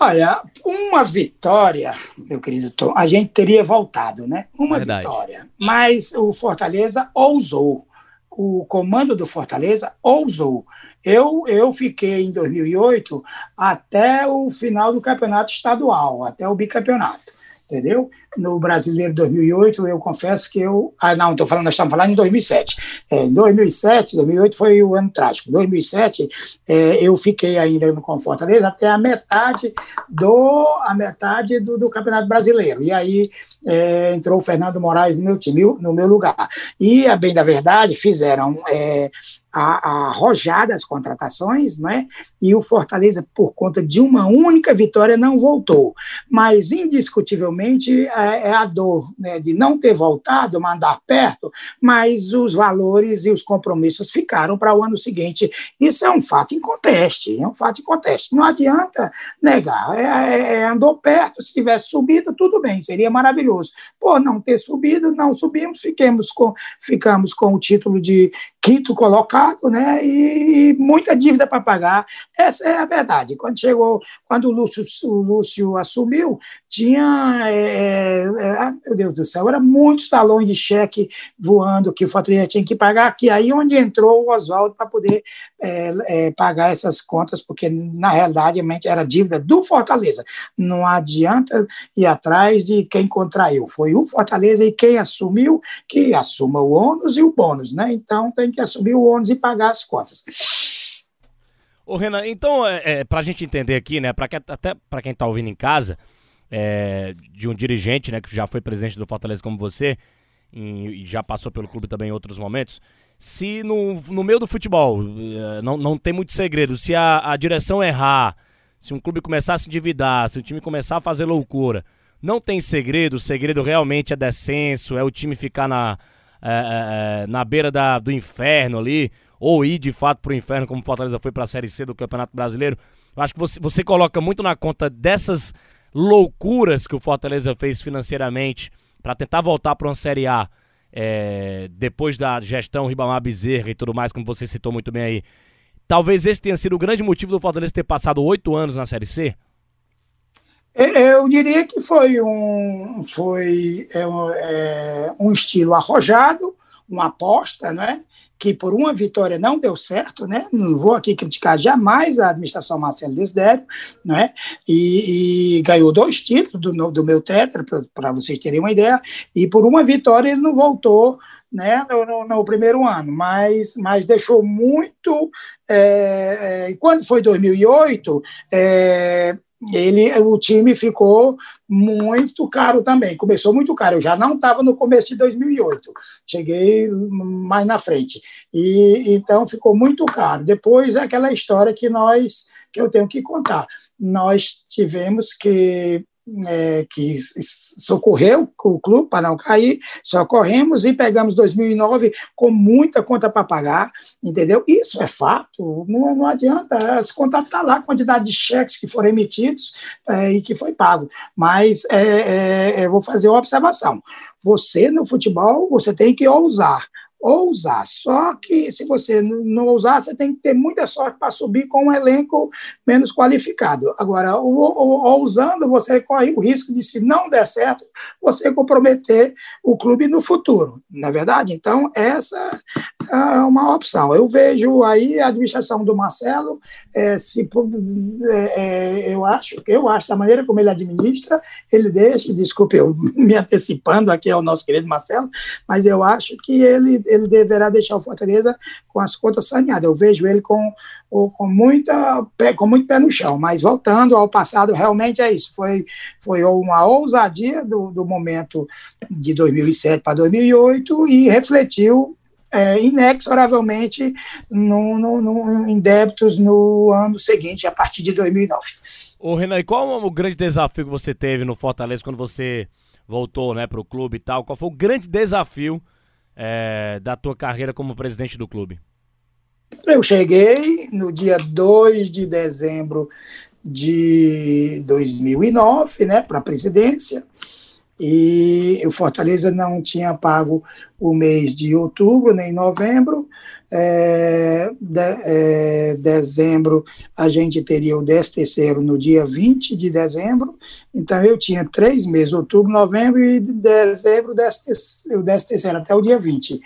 Olha, uma vitória, meu querido Tom, a gente teria voltado, né? Uma Verdade. vitória. Mas o Fortaleza ousou. O comando do Fortaleza ousou. Eu, eu fiquei em 2008 até o final do campeonato estadual, até o bicampeonato entendeu? No Brasileiro 2008, eu confesso que eu. Ah, não, estou falando, nós estamos falando em 2007. É, em 2007, 2008 foi o ano trágico. Em 2007, é, eu fiquei ainda no Confortaleza até a metade do, a metade do, do Campeonato Brasileiro. E aí é, entrou o Fernando Moraes no meu time, no meu lugar. E, a bem da verdade, fizeram é, arrojada as contratações, né? e o Fortaleza, por conta de uma única vitória, não voltou. Mas, indiscutivelmente, é, é a dor né, de não ter voltado, mandar perto, mas os valores e os compromissos ficaram para o ano seguinte. Isso é um fato inconteste, é um fato inconteste. Não adianta negar. É, é, é andou perto, se tivesse subido, tudo bem, seria maravilhoso. Por não ter subido, não subimos, fiquemos com, ficamos com o título de quinto colocado, né? E, muita dívida para pagar. Essa é a verdade. Quando chegou, quando o Lúcio, o Lúcio assumiu, tinha, é, é, é ah, meu Deus do céu, era muitos talões de cheque voando que o Fortaleza tinha que pagar, que aí onde entrou o Oswaldo para poder é, é, pagar essas contas, porque na realidade era dívida do Fortaleza. Não adianta ir atrás de quem contraiu. Foi o Fortaleza e quem assumiu que assuma o ônus e o bônus, né? Então tem que assumir o ônus e pagar as contas. Ô Renan, então, é, é, para a gente entender aqui, né, pra que, até para quem está ouvindo em casa, é, de um dirigente, né, que já foi presidente do Fortaleza como você, e, e já passou pelo clube também em outros momentos, se no, no meio do futebol é, não, não tem muito segredo, se a, a direção errar, se um clube começar a se endividar, se o time começar a fazer loucura, não tem segredo, o segredo realmente é descenso, é o time ficar na, é, é, é, na beira da, do inferno ali, ou ir de fato para o inferno, como Fortaleza foi para a Série C do Campeonato Brasileiro. Eu acho que você, você coloca muito na conta dessas loucuras que o Fortaleza fez financeiramente para tentar voltar para uma Série A é, depois da gestão Ribamar Bezerra e tudo mais, como você citou muito bem aí. Talvez esse tenha sido o grande motivo do Fortaleza ter passado oito anos na Série C? Eu diria que foi um, foi, é, é, um estilo arrojado, uma aposta, né? que por uma vitória não deu certo, né? Não vou aqui criticar jamais a administração Marcelo Desidério, né? E, e, ganhou dois títulos do, do meu tetra, para vocês terem uma ideia, e por uma vitória ele não voltou né, no, no, no, primeiro ano, mas, mas deixou muito. É, é, quando foi 2008, é, ele, o time ficou muito caro também. Começou muito caro. Eu já não estava no começo de 2008. Cheguei mais na frente. E então ficou muito caro. Depois é aquela história que nós que eu tenho que contar. Nós tivemos que é, que socorreu o clube para não cair, socorremos e pegamos 2009 com muita conta para pagar, entendeu? Isso é fato, não, não adianta, as contas estão tá lá, a quantidade de cheques que foram emitidos é, e que foi pago. Mas é, é, eu vou fazer uma observação. Você, no futebol, você tem que ousar ousar. Só que se você não ousar, você tem que ter muita sorte para subir com um elenco menos qualificado. Agora, ousando, você corre o risco de, se não der certo, você comprometer o clube no futuro. Na é verdade, então essa é uma opção. Eu vejo aí a administração do Marcelo, é, se, é, é, eu acho, eu acho da maneira como ele administra, ele deixa. Desculpe, eu me antecipando aqui ao nosso querido Marcelo, mas eu acho que ele ele deverá deixar o Fortaleza com as contas saneadas. Eu vejo ele com, com, muita, com muito pé no chão, mas voltando ao passado, realmente é isso. Foi, foi uma ousadia do, do momento de 2007 para 2008 e refletiu é, inexoravelmente no, no, no, em débitos no ano seguinte, a partir de 2009. Ô Renan, e qual o grande desafio que você teve no Fortaleza quando você voltou né, para o clube e tal? Qual foi o grande desafio é, da tua carreira como presidente do clube? Eu cheguei no dia 2 de dezembro de 2009, né, para a presidência, e o Fortaleza não tinha pago o mês de outubro nem novembro. É, de, é, dezembro a gente teria o 13 terceiro no dia 20 de dezembro, então eu tinha três meses, outubro, novembro e dezembro, o 13 terceiro até o dia 20.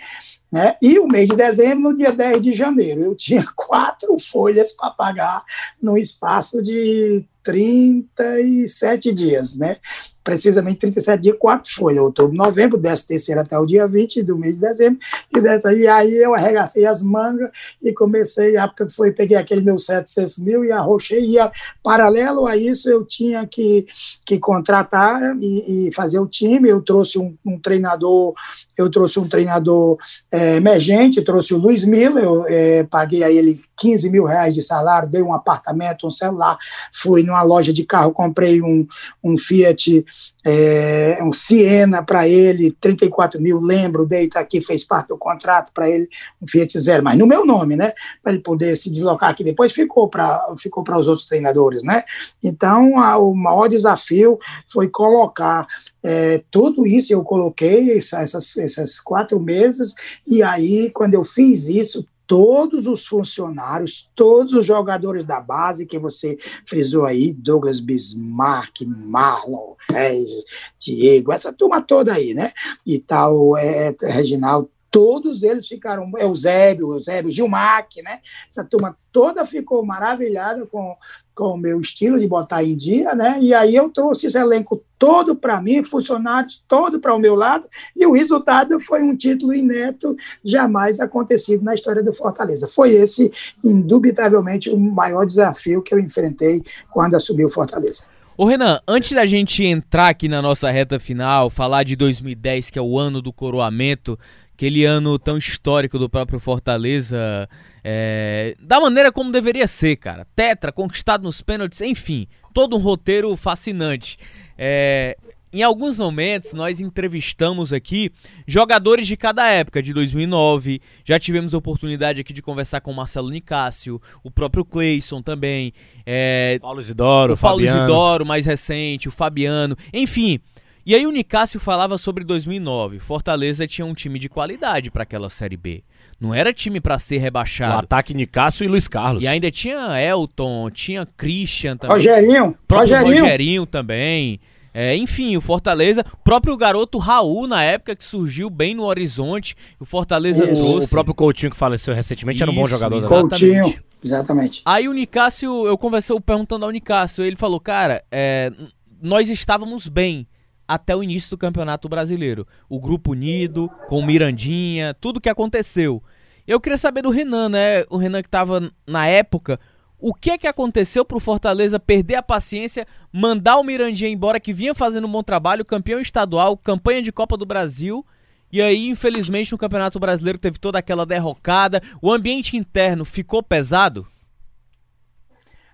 Né? E o mês de dezembro, no dia 10 de janeiro, eu tinha quatro folhas para pagar no espaço de 37 dias, né? Precisamente 37 dias, quatro folhas, outubro, novembro, décimo terceiro até o dia 20 do mês de dezembro, e, dessa, e aí eu arregacei as mangas e comecei a, foi, peguei aquele meu 700 mil e arrochei, e a, paralelo a isso eu tinha que, que contratar e, e fazer o time, eu trouxe um, um treinador, eu trouxe um treinador é, emergente, trouxe o Luiz Miller, eu é, paguei a ele 15 mil reais de salário, dei um apartamento, um celular, fui numa loja de carro, comprei um, um Fiat, é, um Siena para ele, 34 mil, lembro, dei, tá aqui, fez parte do contrato para ele, um Fiat Zero, mas no meu nome, né, para ele poder se deslocar aqui depois, ficou para ficou os outros treinadores, né, então a, o maior desafio foi colocar é, tudo isso eu coloquei essas, essas quatro meses, e aí, quando eu fiz isso, todos os funcionários, todos os jogadores da base que você frisou aí, Douglas Bismarck, Marlon, Reis, Diego, essa turma toda aí, né? E tal, é, é Reginaldo, todos eles ficaram, Eusébio, Eusébio, Gilmac, né? Essa turma toda ficou maravilhada com, com o meu estilo de botar em dia, né? E aí eu trouxe esse elenco todo para mim, funcionários todo para o meu lado, e o resultado foi um título inédito, jamais acontecido na história do Fortaleza. Foi esse, indubitavelmente, o maior desafio que eu enfrentei quando assumi o Fortaleza. Ô Renan, antes da gente entrar aqui na nossa reta final, falar de 2010, que é o ano do coroamento, aquele ano tão histórico do próprio Fortaleza, é, da maneira como deveria ser, cara. Tetra, conquistado nos pênaltis, enfim, todo um roteiro fascinante. É, em alguns momentos nós entrevistamos aqui jogadores de cada época, de 2009. Já tivemos a oportunidade aqui de conversar com o Marcelo Nicásio, o próprio Cleison também. É, Paulo Isidoro, o Paulo Fabiano. Isidoro, mais recente, o Fabiano. Enfim, e aí o Nicásio falava sobre 2009. Fortaleza tinha um time de qualidade para aquela Série B. Não era time para ser rebaixado. O ataque Nicásio e Luiz Carlos. E ainda tinha Elton, tinha Christian também. Rogerinho. Rogerinho. Rogerinho também. É, enfim, o Fortaleza, próprio garoto Raul, na época que surgiu bem no horizonte, o Fortaleza Isso. trouxe. O próprio Coutinho que faleceu recentemente Isso, era um bom jogador. Exatamente. Coutinho, exatamente. Aí o Nicásio, eu conversei perguntando ao Nicásio, ele falou, cara, é, nós estávamos bem, até o início do Campeonato Brasileiro. O grupo unido, com o Mirandinha, tudo que aconteceu. Eu queria saber do Renan, né? O Renan que estava na época. o que é que aconteceu pro Fortaleza perder a paciência, mandar o Mirandinha embora, que vinha fazendo um bom trabalho, campeão estadual, campanha de Copa do Brasil. E aí, infelizmente, no Campeonato Brasileiro teve toda aquela derrocada. O ambiente interno ficou pesado?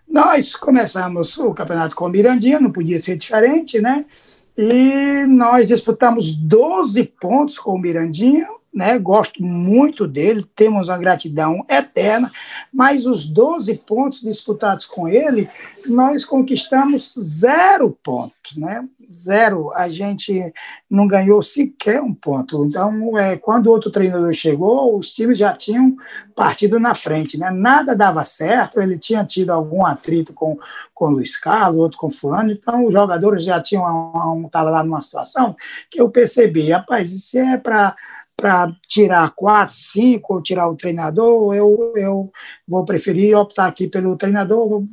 Nós começamos o campeonato com o Mirandinha, não podia ser diferente, né? E nós disputamos 12 pontos com o Mirandinha, né? Gosto muito dele, temos uma gratidão eterna, mas os 12 pontos disputados com ele, nós conquistamos zero pontos, né? Zero. A gente não ganhou sequer um ponto. Então, é, quando o outro treinador chegou, os times já tinham partido na frente, né? Nada dava certo, ele tinha tido algum atrito com, com o Luiz Carlos, outro com o fulano, então os jogadores já tinham, um, estava lá numa situação que eu percebi, rapaz, isso é para para tirar quatro, cinco, ou tirar o treinador, eu, eu vou preferir optar aqui pelo treinador,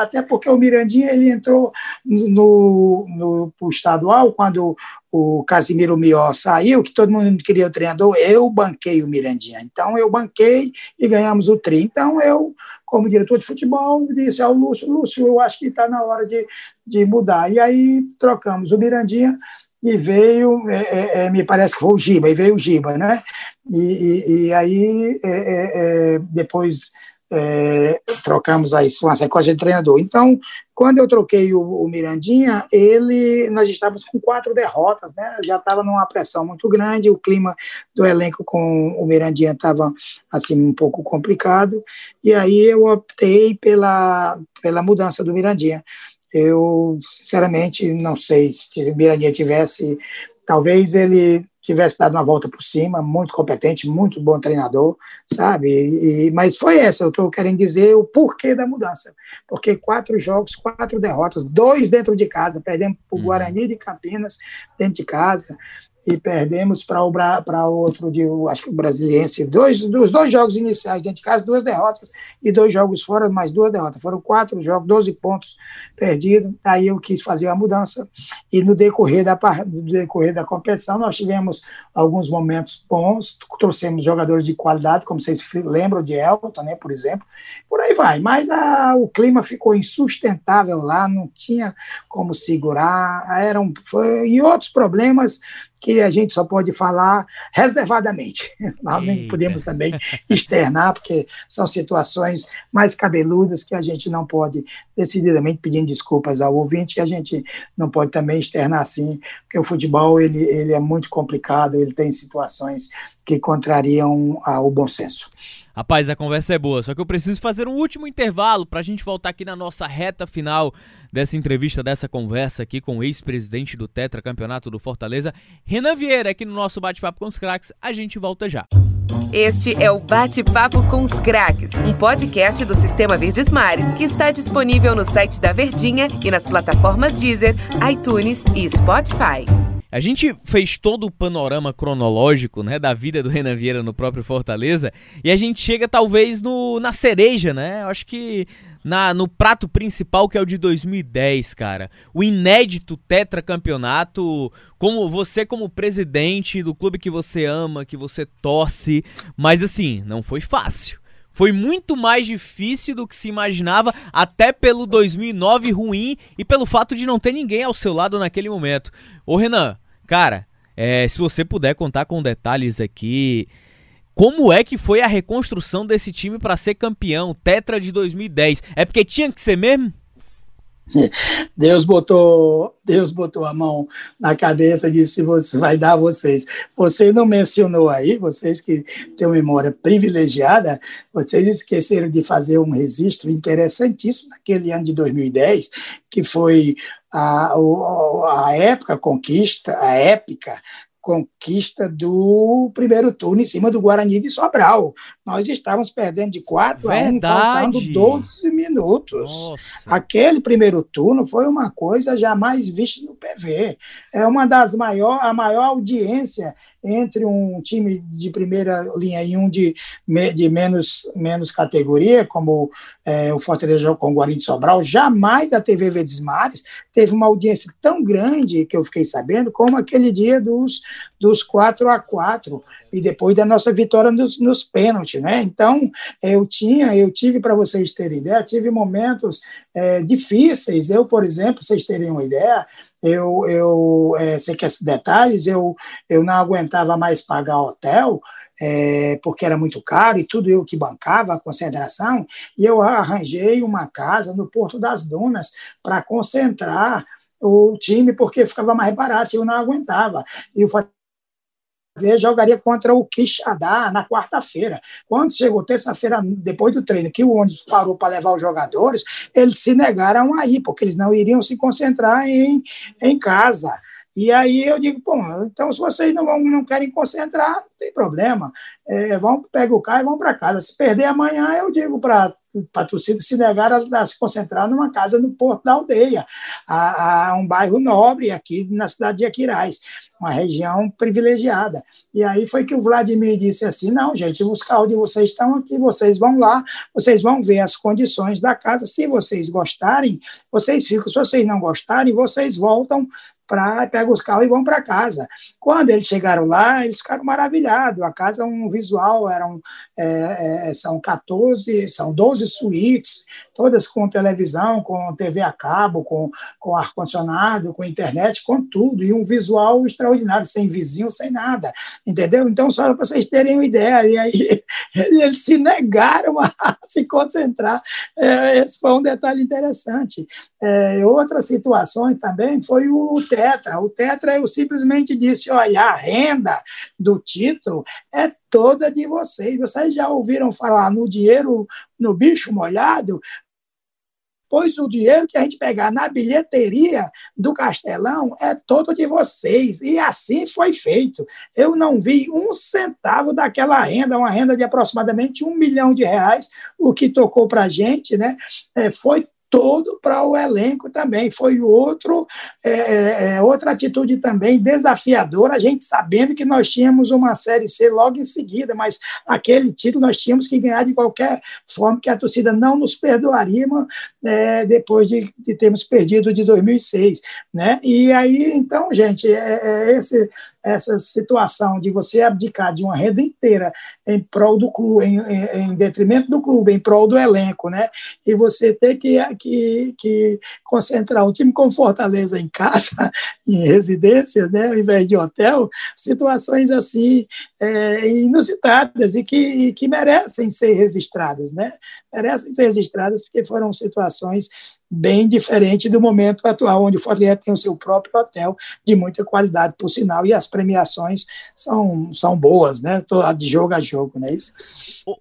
até porque o Mirandinha ele entrou no, no, estadual, quando o Casimiro Mió saiu, que todo mundo queria o treinador, eu banquei o Mirandinha. Então, eu banquei e ganhamos o tri. Então, eu, como diretor de futebol, disse ao Lúcio, Lúcio, eu acho que está na hora de, de mudar. E aí, trocamos o Mirandinha e veio, é, é, é, me parece que foi o Giba, e veio o Giba, né? E, e, e aí, é, é, é depois trocamos aí uma sequência de treinador. Então, quando eu troquei o, o, Mirandinha, ele, nós estávamos com quatro derrotas, né? Já estava numa pressão muito grande, o clima do elenco com o Mirandinha estava assim um pouco complicado, e aí eu optei pela, pela mudança do Mirandinha. Eu, sinceramente, não sei se o Mirandinha tivesse, talvez ele tivesse dado uma volta por cima, muito competente, muito bom treinador, sabe? E, mas foi essa, eu estou querendo dizer o porquê da mudança. Porque quatro jogos, quatro derrotas, dois dentro de casa, perdemos para o uhum. Guarani de Campinas, dentro de casa, e perdemos para o outro, de, acho que o Brasiliense, dois, dos dois jogos iniciais dentro de casa, duas derrotas, e dois jogos fora, mais duas derrotas. Foram quatro jogos, 12 pontos perdidos. Aí eu quis fazer a mudança, e no decorrer da, no decorrer da competição, nós tivemos alguns momentos bons, trouxemos jogadores de qualidade, como vocês lembram de Elton, né, por exemplo, por aí vai. Mas a, o clima ficou insustentável lá, não tinha como segurar, eram, foi, e outros problemas que a gente só pode falar reservadamente. Nós não podemos também externar, porque são situações mais cabeludas que a gente não pode, decididamente, pedindo desculpas ao ouvinte, que a gente não pode também externar assim, porque o futebol ele, ele é muito complicado, ele tem situações que contrariam ah, o bom senso. Rapaz, a conversa é boa, só que eu preciso fazer um último intervalo para a gente voltar aqui na nossa reta final dessa entrevista, dessa conversa aqui com o ex-presidente do Tetra Campeonato do Fortaleza, Renan Vieira, aqui no nosso Bate-Papo com os Craques. A gente volta já. Este é o Bate-Papo com os Craques, um podcast do Sistema Verdes Mares que está disponível no site da Verdinha e nas plataformas Deezer, iTunes e Spotify. A gente fez todo o panorama cronológico, né, da vida do Renan Vieira no próprio Fortaleza, e a gente chega talvez no, na cereja, né? Acho que na, no prato principal que é o de 2010, cara. O inédito tetracampeonato, como você como presidente do clube que você ama, que você torce, mas assim, não foi fácil. Foi muito mais difícil do que se imaginava, até pelo 2009 ruim e pelo fato de não ter ninguém ao seu lado naquele momento. Ô Renan, Cara, é, se você puder contar com detalhes aqui, como é que foi a reconstrução desse time para ser campeão, Tetra de 2010? É porque tinha que ser mesmo? Deus botou, Deus botou a mão na cabeça e disse: você vai dar a vocês. Você não mencionou aí, vocês que têm uma memória privilegiada, vocês esqueceram de fazer um registro interessantíssimo naquele ano de 2010, que foi a, a época conquista, a épica conquista do primeiro turno em cima do Guarani de Sobral. Nós estávamos perdendo de 4 a 1, faltando 12 minutos. Nossa. Aquele primeiro turno foi uma coisa jamais vista no PV. É uma das maiores, a maior audiência entre um time de primeira linha e um de, de menos, menos categoria, como é, o Fortaleza com o Guarani de Sobral. Jamais a TV Verdes Mares teve uma audiência tão grande que eu fiquei sabendo como aquele dia dos dos 4 a 4 e depois da nossa vitória nos, nos pênaltis, né? Então, eu tinha, eu tive, para vocês terem ideia, tive momentos é, difíceis. Eu, por exemplo, vocês terem uma ideia, eu, eu é, sei que esses detalhes, eu, eu não aguentava mais pagar hotel, é, porque era muito caro e tudo eu que bancava a concentração, e eu arranjei uma casa no Porto das Dunas para concentrar o time, porque ficava mais barato, eu não aguentava. E o jogaria contra o Quixadá na quarta-feira. Quando chegou terça-feira, depois do treino, que o ônibus parou para levar os jogadores, eles se negaram a ir, porque eles não iriam se concentrar em, em casa. E aí eu digo, bom, então se vocês não, vão, não querem concentrar, não tem problema. É, vão, pega o carro e vão para casa. Se perder amanhã, eu digo para torcida se negar a, a, se concentrar numa casa no Porto da Aldeia, a, a, um bairro nobre aqui na cidade de Aquiraz, uma região privilegiada. E aí foi que o Vladimir disse assim: não, gente, os carros de vocês estão aqui, vocês vão lá, vocês vão ver as condições da casa. Se vocês gostarem, vocês ficam. Se vocês não gostarem, vocês voltam para pegam os carros e vão para casa. Quando eles chegaram lá, eles ficaram maravilhados. A casa, um visual, eram é, é, são 14, são 12 suítes, todas com televisão, com TV a cabo, com, com ar-condicionado, com internet, com tudo, e um visual extraordinário, sem vizinho, sem nada, entendeu? Então, só para vocês terem uma ideia, e aí eles se negaram a se concentrar, é, esse foi um detalhe interessante. É, outras situações também foi o Tetra, o Tetra eu simplesmente disse, olha, a renda do título é toda de vocês. Vocês já ouviram falar no dinheiro no bicho molhado? Pois o dinheiro que a gente pegar na bilheteria do Castelão é todo de vocês. E assim foi feito. Eu não vi um centavo daquela renda, uma renda de aproximadamente um milhão de reais, o que tocou para a gente, né? É, foi todo para o elenco também. Foi outro, é, é, é, outra atitude também desafiadora, a gente sabendo que nós tínhamos uma Série C logo em seguida, mas aquele título nós tínhamos que ganhar de qualquer forma, que a torcida não nos perdoaria é, depois de, de, termos perdido de 2006. Né? E aí, então, gente, é, é esse essa situação de você abdicar de uma renda inteira em prol do clube, em, em, em, detrimento do clube, em prol do elenco, né? E você ter que, que, que concentrar um time com Fortaleza em casa, em residências, né? Ao invés de hotel, situações assim é, inusitadas e que, e que merecem ser registradas, né? Merecem ser registradas porque foram situações bem diferentes do momento atual, onde o Fortaleza tem o seu próprio hotel de muita qualidade, por sinal, e as premiações são, são boas, né? De jogo a jogo, não é isso?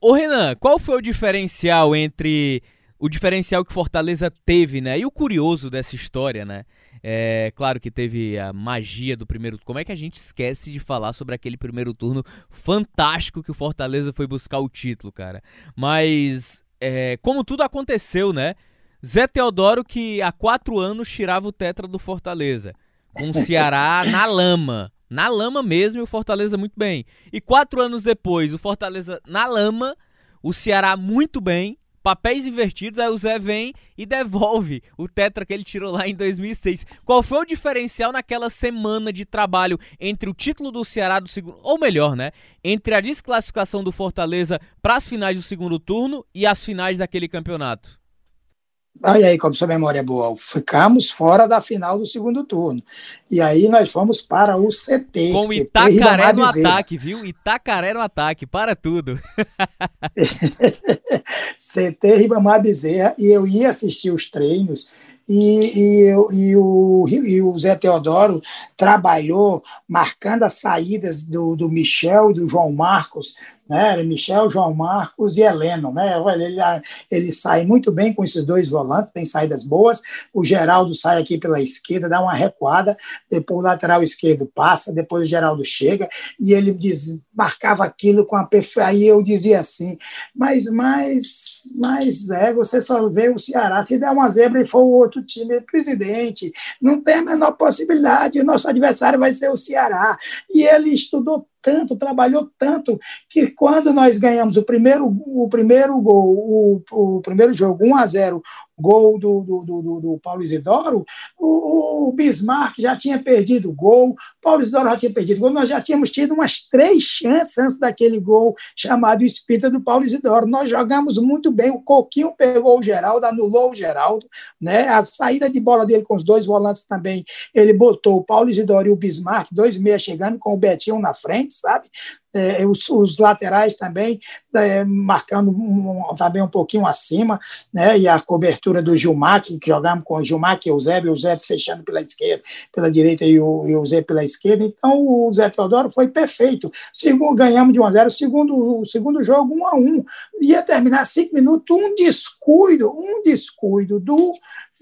Ô Renan, qual foi o diferencial entre o diferencial que Fortaleza teve, né? E o curioso dessa história, né? É claro que teve a magia do primeiro. Como é que a gente esquece de falar sobre aquele primeiro turno fantástico que o Fortaleza foi buscar o título, cara? Mas é, como tudo aconteceu, né? Zé Teodoro que há quatro anos tirava o tetra do Fortaleza, um Ceará na lama na lama mesmo e o Fortaleza muito bem. E quatro anos depois, o Fortaleza na lama, o Ceará muito bem, papéis invertidos, aí o Zé vem e devolve o tetra que ele tirou lá em 2006. Qual foi o diferencial naquela semana de trabalho entre o título do Ceará do segundo, ou melhor, né, entre a desclassificação do Fortaleza para as finais do segundo turno e as finais daquele campeonato? Olha aí como sua memória é boa. Ficamos fora da final do segundo turno. E aí nós fomos para o CT. Com CT Itacaré no ataque, viu? Itacaré no ataque, para tudo. CT Ribamar Bezerra. E eu ia assistir os treinos. E, e, e, o, e o Zé Teodoro trabalhou marcando as saídas do, do Michel e do João Marcos né? Michel, João Marcos e Heleno, né? Ele, ele sai muito bem com esses dois volantes, tem saídas boas. O Geraldo sai aqui pela esquerda, dá uma recuada, depois o lateral esquerdo passa, depois o Geraldo chega e ele diz, marcava aquilo com a perfeição. Aí eu dizia assim, mas, mas, mas é, você só vê o Ceará. Se der uma zebra e for o outro time, presidente, não tem a menor possibilidade. O nosso adversário vai ser o Ceará. E ele estudou tanto, trabalhou tanto, que quando nós ganhamos o primeiro, o primeiro gol, o, o primeiro jogo, 1 a 0 gol do, do, do, do Paulo Isidoro, o, o, Bismarck já tinha perdido gol, Paulo Isidoro já tinha perdido gol, nós já tínhamos tido umas três chances antes daquele gol chamado Espírita do Paulo Isidoro. Nós jogamos muito bem, o Coquinho pegou o Geraldo, anulou o Geraldo, né? a saída de bola dele com os dois volantes também, ele botou o Paulo Isidoro e o Bismarck, dois meias chegando com o Betinho na frente, sabe? é, os, os, laterais também é, marcando um, também um pouquinho acima, né, e a cobertura do Gilmar, que jogamos com o Gilmar, que é o Zé, e o Zé fechando pela esquerda, pela direita e o, e o Zé pela esquerda, então o Zé Teodoro foi perfeito, segundo, ganhamos de 1 a 0 segundo, o segundo jogo 1 a 1 ia terminar cinco minutos, um descuido, um descuido do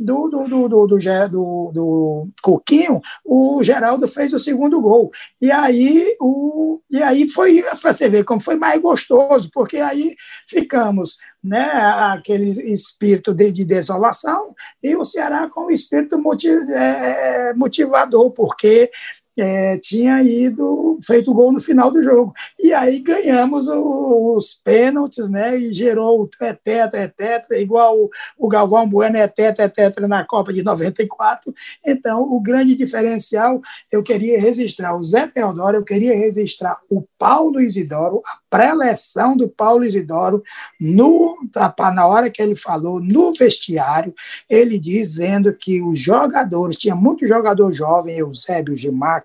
do, do, do, do, do, do, Coquinho, o Geraldo fez o segundo gol. E aí, o, e aí foi para você ver como foi mais gostoso, porque aí ficamos né, aquele espírito de, de desolação e o Ceará com o espírito motiv, é, motivador, porque é, tinha ido feito o gol no final do jogo. E aí ganhamos os pênaltis, né? E gerou o é tetra, é tetra, igual o, o Galvão Bueno é tetra, é tetra na Copa de 94. Então, o grande diferencial, eu queria registrar o Zé Teodoro, eu queria registrar o Paulo Isidoro, a preleção do Paulo Isidoro no, na hora que ele falou no vestiário, ele dizendo que os jogadores, tinha muito jogador jovem, Eusébio Gilmar,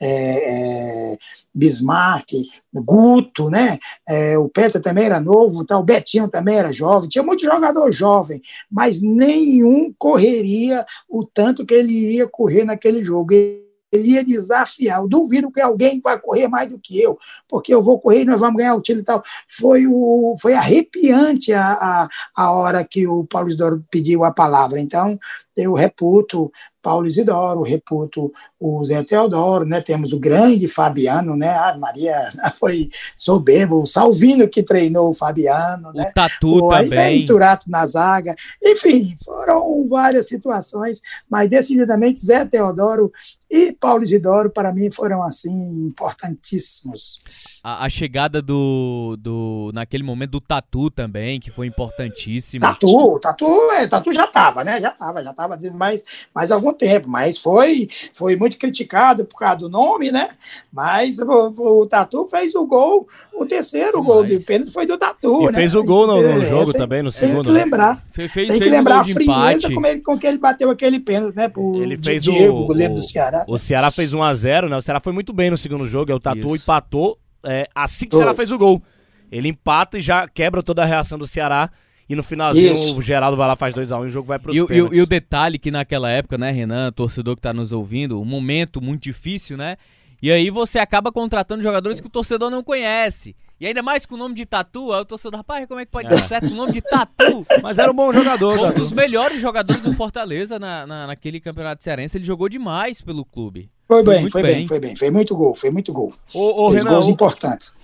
é, é, Bismarck, Guto, né? É, o Petra também era novo, tá? o Betinho também era jovem, tinha muito jogador jovem, mas nenhum correria o tanto que ele iria correr naquele jogo. Ele ia desafiar. Eu duvido que alguém vai correr mais do que eu, porque eu vou correr e nós vamos ganhar o título e tal. Foi, o, foi arrepiante a, a, a hora que o Paulo Isidoro pediu a palavra. Então, eu reputo Paulo Isidoro, reputo o Zé Teodoro, né? Temos o grande Fabiano, né? A Maria foi soberbo, o Salvino que treinou o Fabiano, né? O Tatu o, também. Aí Turato na zaga. Enfim, foram várias situações, mas decididamente Zé Teodoro e Paulo Isidoro, para mim, foram, assim, importantíssimos. A, a, chegada do, do, naquele momento, do Tatu também, que foi importantíssimo. Tatu, Tatu, é, Tatu já estava, né? Já estava, já estava mais, mais algum tempo, mas foi, foi muito criticado por causa do nome, né? Mas o, o Tatu fez o gol, o terceiro gol do pênalti foi do Tatu, e né? fez o gol no, no é, jogo tem, também, no segundo. Tem que lembrar, né? fez, tem que lembrar a frieza com, ele, com que ele bateu aquele pênalti, né? Pro ele fez Diego, o, goleiro do Ceará. O Ceará fez 1x0, né? O Ceará foi muito bem no segundo jogo. É o Tatu Isso. empatou é, assim que o Ceará fez o gol. Ele empata e já quebra toda a reação do Ceará. E no finalzinho Isso. o Geraldo vai lá, faz 2x1 um, e o jogo vai pro e, e, e, o detalhe que naquela época, né, Renan, torcedor que tá nos ouvindo, um momento muito difícil, né? E aí você acaba contratando jogadores que o torcedor não conhece. E ainda mais com o nome de Tatu, aí o torcedor, rapaz, como é que pode dar é. certo com o nome de Tatu? Mas era um bom jogador. Um dos melhores jogadores do Fortaleza na, na, naquele campeonato cearense. Ele jogou demais pelo clube. Foi bem, foi bem, bem, foi bem. Foi muito gol, foi muito gol. Ô, ô, Renan, gols importantes.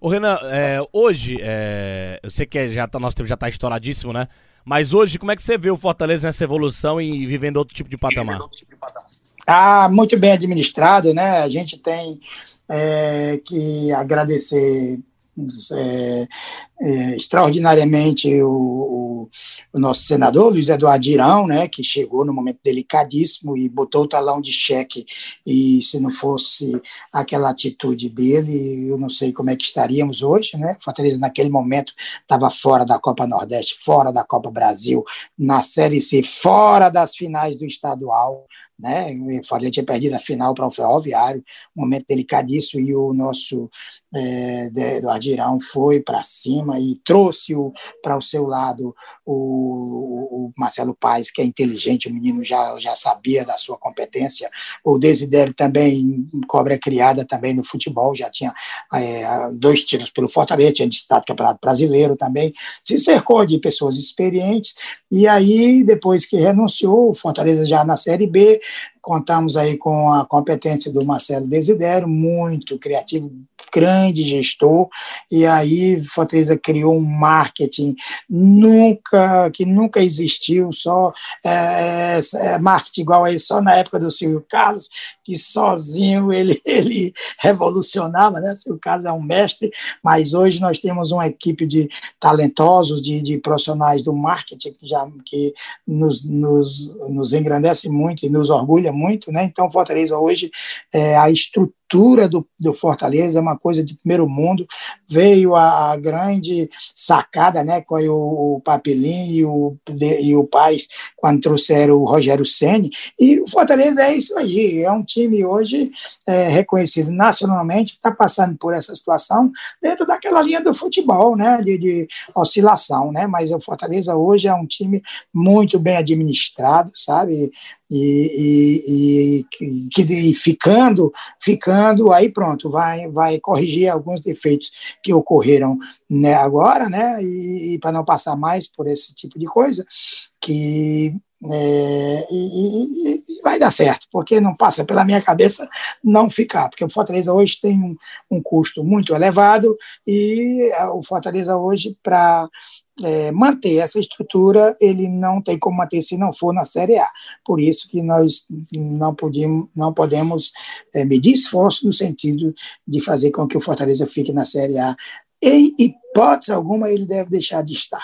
Ô, Renan, é, hoje, é, eu sei que já tá, nosso tempo já tá estouradíssimo, né? Mas hoje, como é que você vê o Fortaleza nessa evolução e vivendo outro tipo de patamar? Ah, muito bem administrado, né? A gente tem é, que agradecer é, é, extraordinariamente o, o, o, nosso senador Luiz Eduardo Irão, né, que chegou no momento delicadíssimo e botou o talão de cheque e se não fosse aquela atitude dele, eu não sei como é que estaríamos hoje, né? Fortaleza naquele momento estava fora da Copa Nordeste, fora da Copa Brasil, na Série C, fora das finais do estadual né? O Fortaleza tinha perdido a final para o Ferroviário, um momento delicadíssimo, e o nosso é, Eduardo Irão foi para cima e trouxe para o seu lado o, o, Marcelo Paes, que é inteligente, o menino já, já sabia da sua competência. O Desidério também, cobra criada também no futebol, já tinha é, dois títulos pelo Fortaleza, tinha disputado o Campeonato Brasileiro também, se cercou de pessoas experientes, e aí, depois que renunciou, o Fortaleza já na Série B, contamos aí com a competência do Marcelo Desidério, muito criativo, grande gestor, e aí Fortaleza criou um marketing nunca que nunca existiu, só é, é, marketing igual aí só na época do Silvio Carlos, que sozinho ele, ele revolucionava, né? Silvio Carlos é um mestre, mas hoje nós temos uma equipe de talentosos, de, de profissionais do marketing que já que nos, nos, nos engrandece muito e nos orgulha muito, né? Então Fortaleza hoje é, a estrutura estrutura do, do Fortaleza é uma coisa de primeiro mundo. Veio a, a grande sacada, né, com o, o Papelim e o, e o Paz, quando trouxeram o Rogério Ceni E o Fortaleza é isso aí, é um time hoje é, reconhecido nacionalmente, está passando por essa situação dentro daquela linha do futebol, né, de, de oscilação, né, mas o Fortaleza hoje é um time muito bem administrado, sabe? e, e, e, e, ficando, ficando, aí pronto, vai, vai corrigir alguns defeitos que ocorreram né, agora, né, e, para não passar mais por esse tipo de coisa, que é, e, vai dar certo, porque não passa pela minha cabeça não ficar, porque o Fortaleza hoje tem um, um custo muito elevado e o Fortaleza hoje, para é, manter essa estrutura, ele não tem como manter se não for na Série A. Por isso que nós não podemos, não podemos é, medir esforço no sentido de fazer com que o Fortaleza fique na Série A. Em hipótese alguma, ele deve deixar de estar.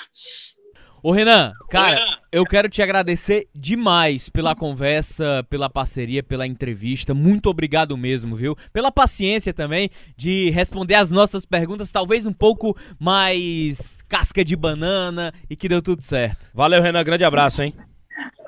Ô Renan, cara, eu quero te agradecer demais pela conversa, pela parceria, pela entrevista. Muito obrigado mesmo, viu? Pela paciência também de responder as nossas perguntas, talvez um pouco mais casca de banana e que deu tudo certo. Valeu, Renan. Grande abraço, hein?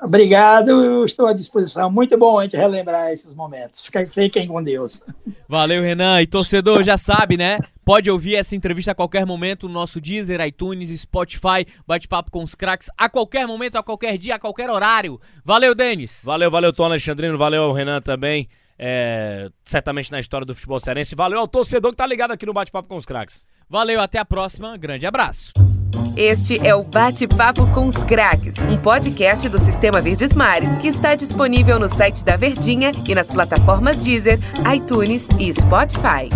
Obrigado, eu estou à disposição. Muito bom a gente relembrar esses momentos. Fiquem com Deus. Valeu, Renan. E torcedor, já sabe, né? Pode ouvir essa entrevista a qualquer momento no nosso Deezer, iTunes, Spotify, bate-papo com os craques, a qualquer momento, a qualquer dia, a qualquer horário. Valeu, Denis. Valeu, valeu, Tom Alexandrino. Valeu, Renan também. É, certamente na história do futebol cearense. Valeu ao torcedor que tá ligado aqui no Bate-Papo com os Craques. Valeu, até a próxima. Grande abraço. Este é o Bate-Papo com os Craques, um podcast do Sistema Verdes Mares que está disponível no site da Verdinha e nas plataformas Deezer, iTunes e Spotify.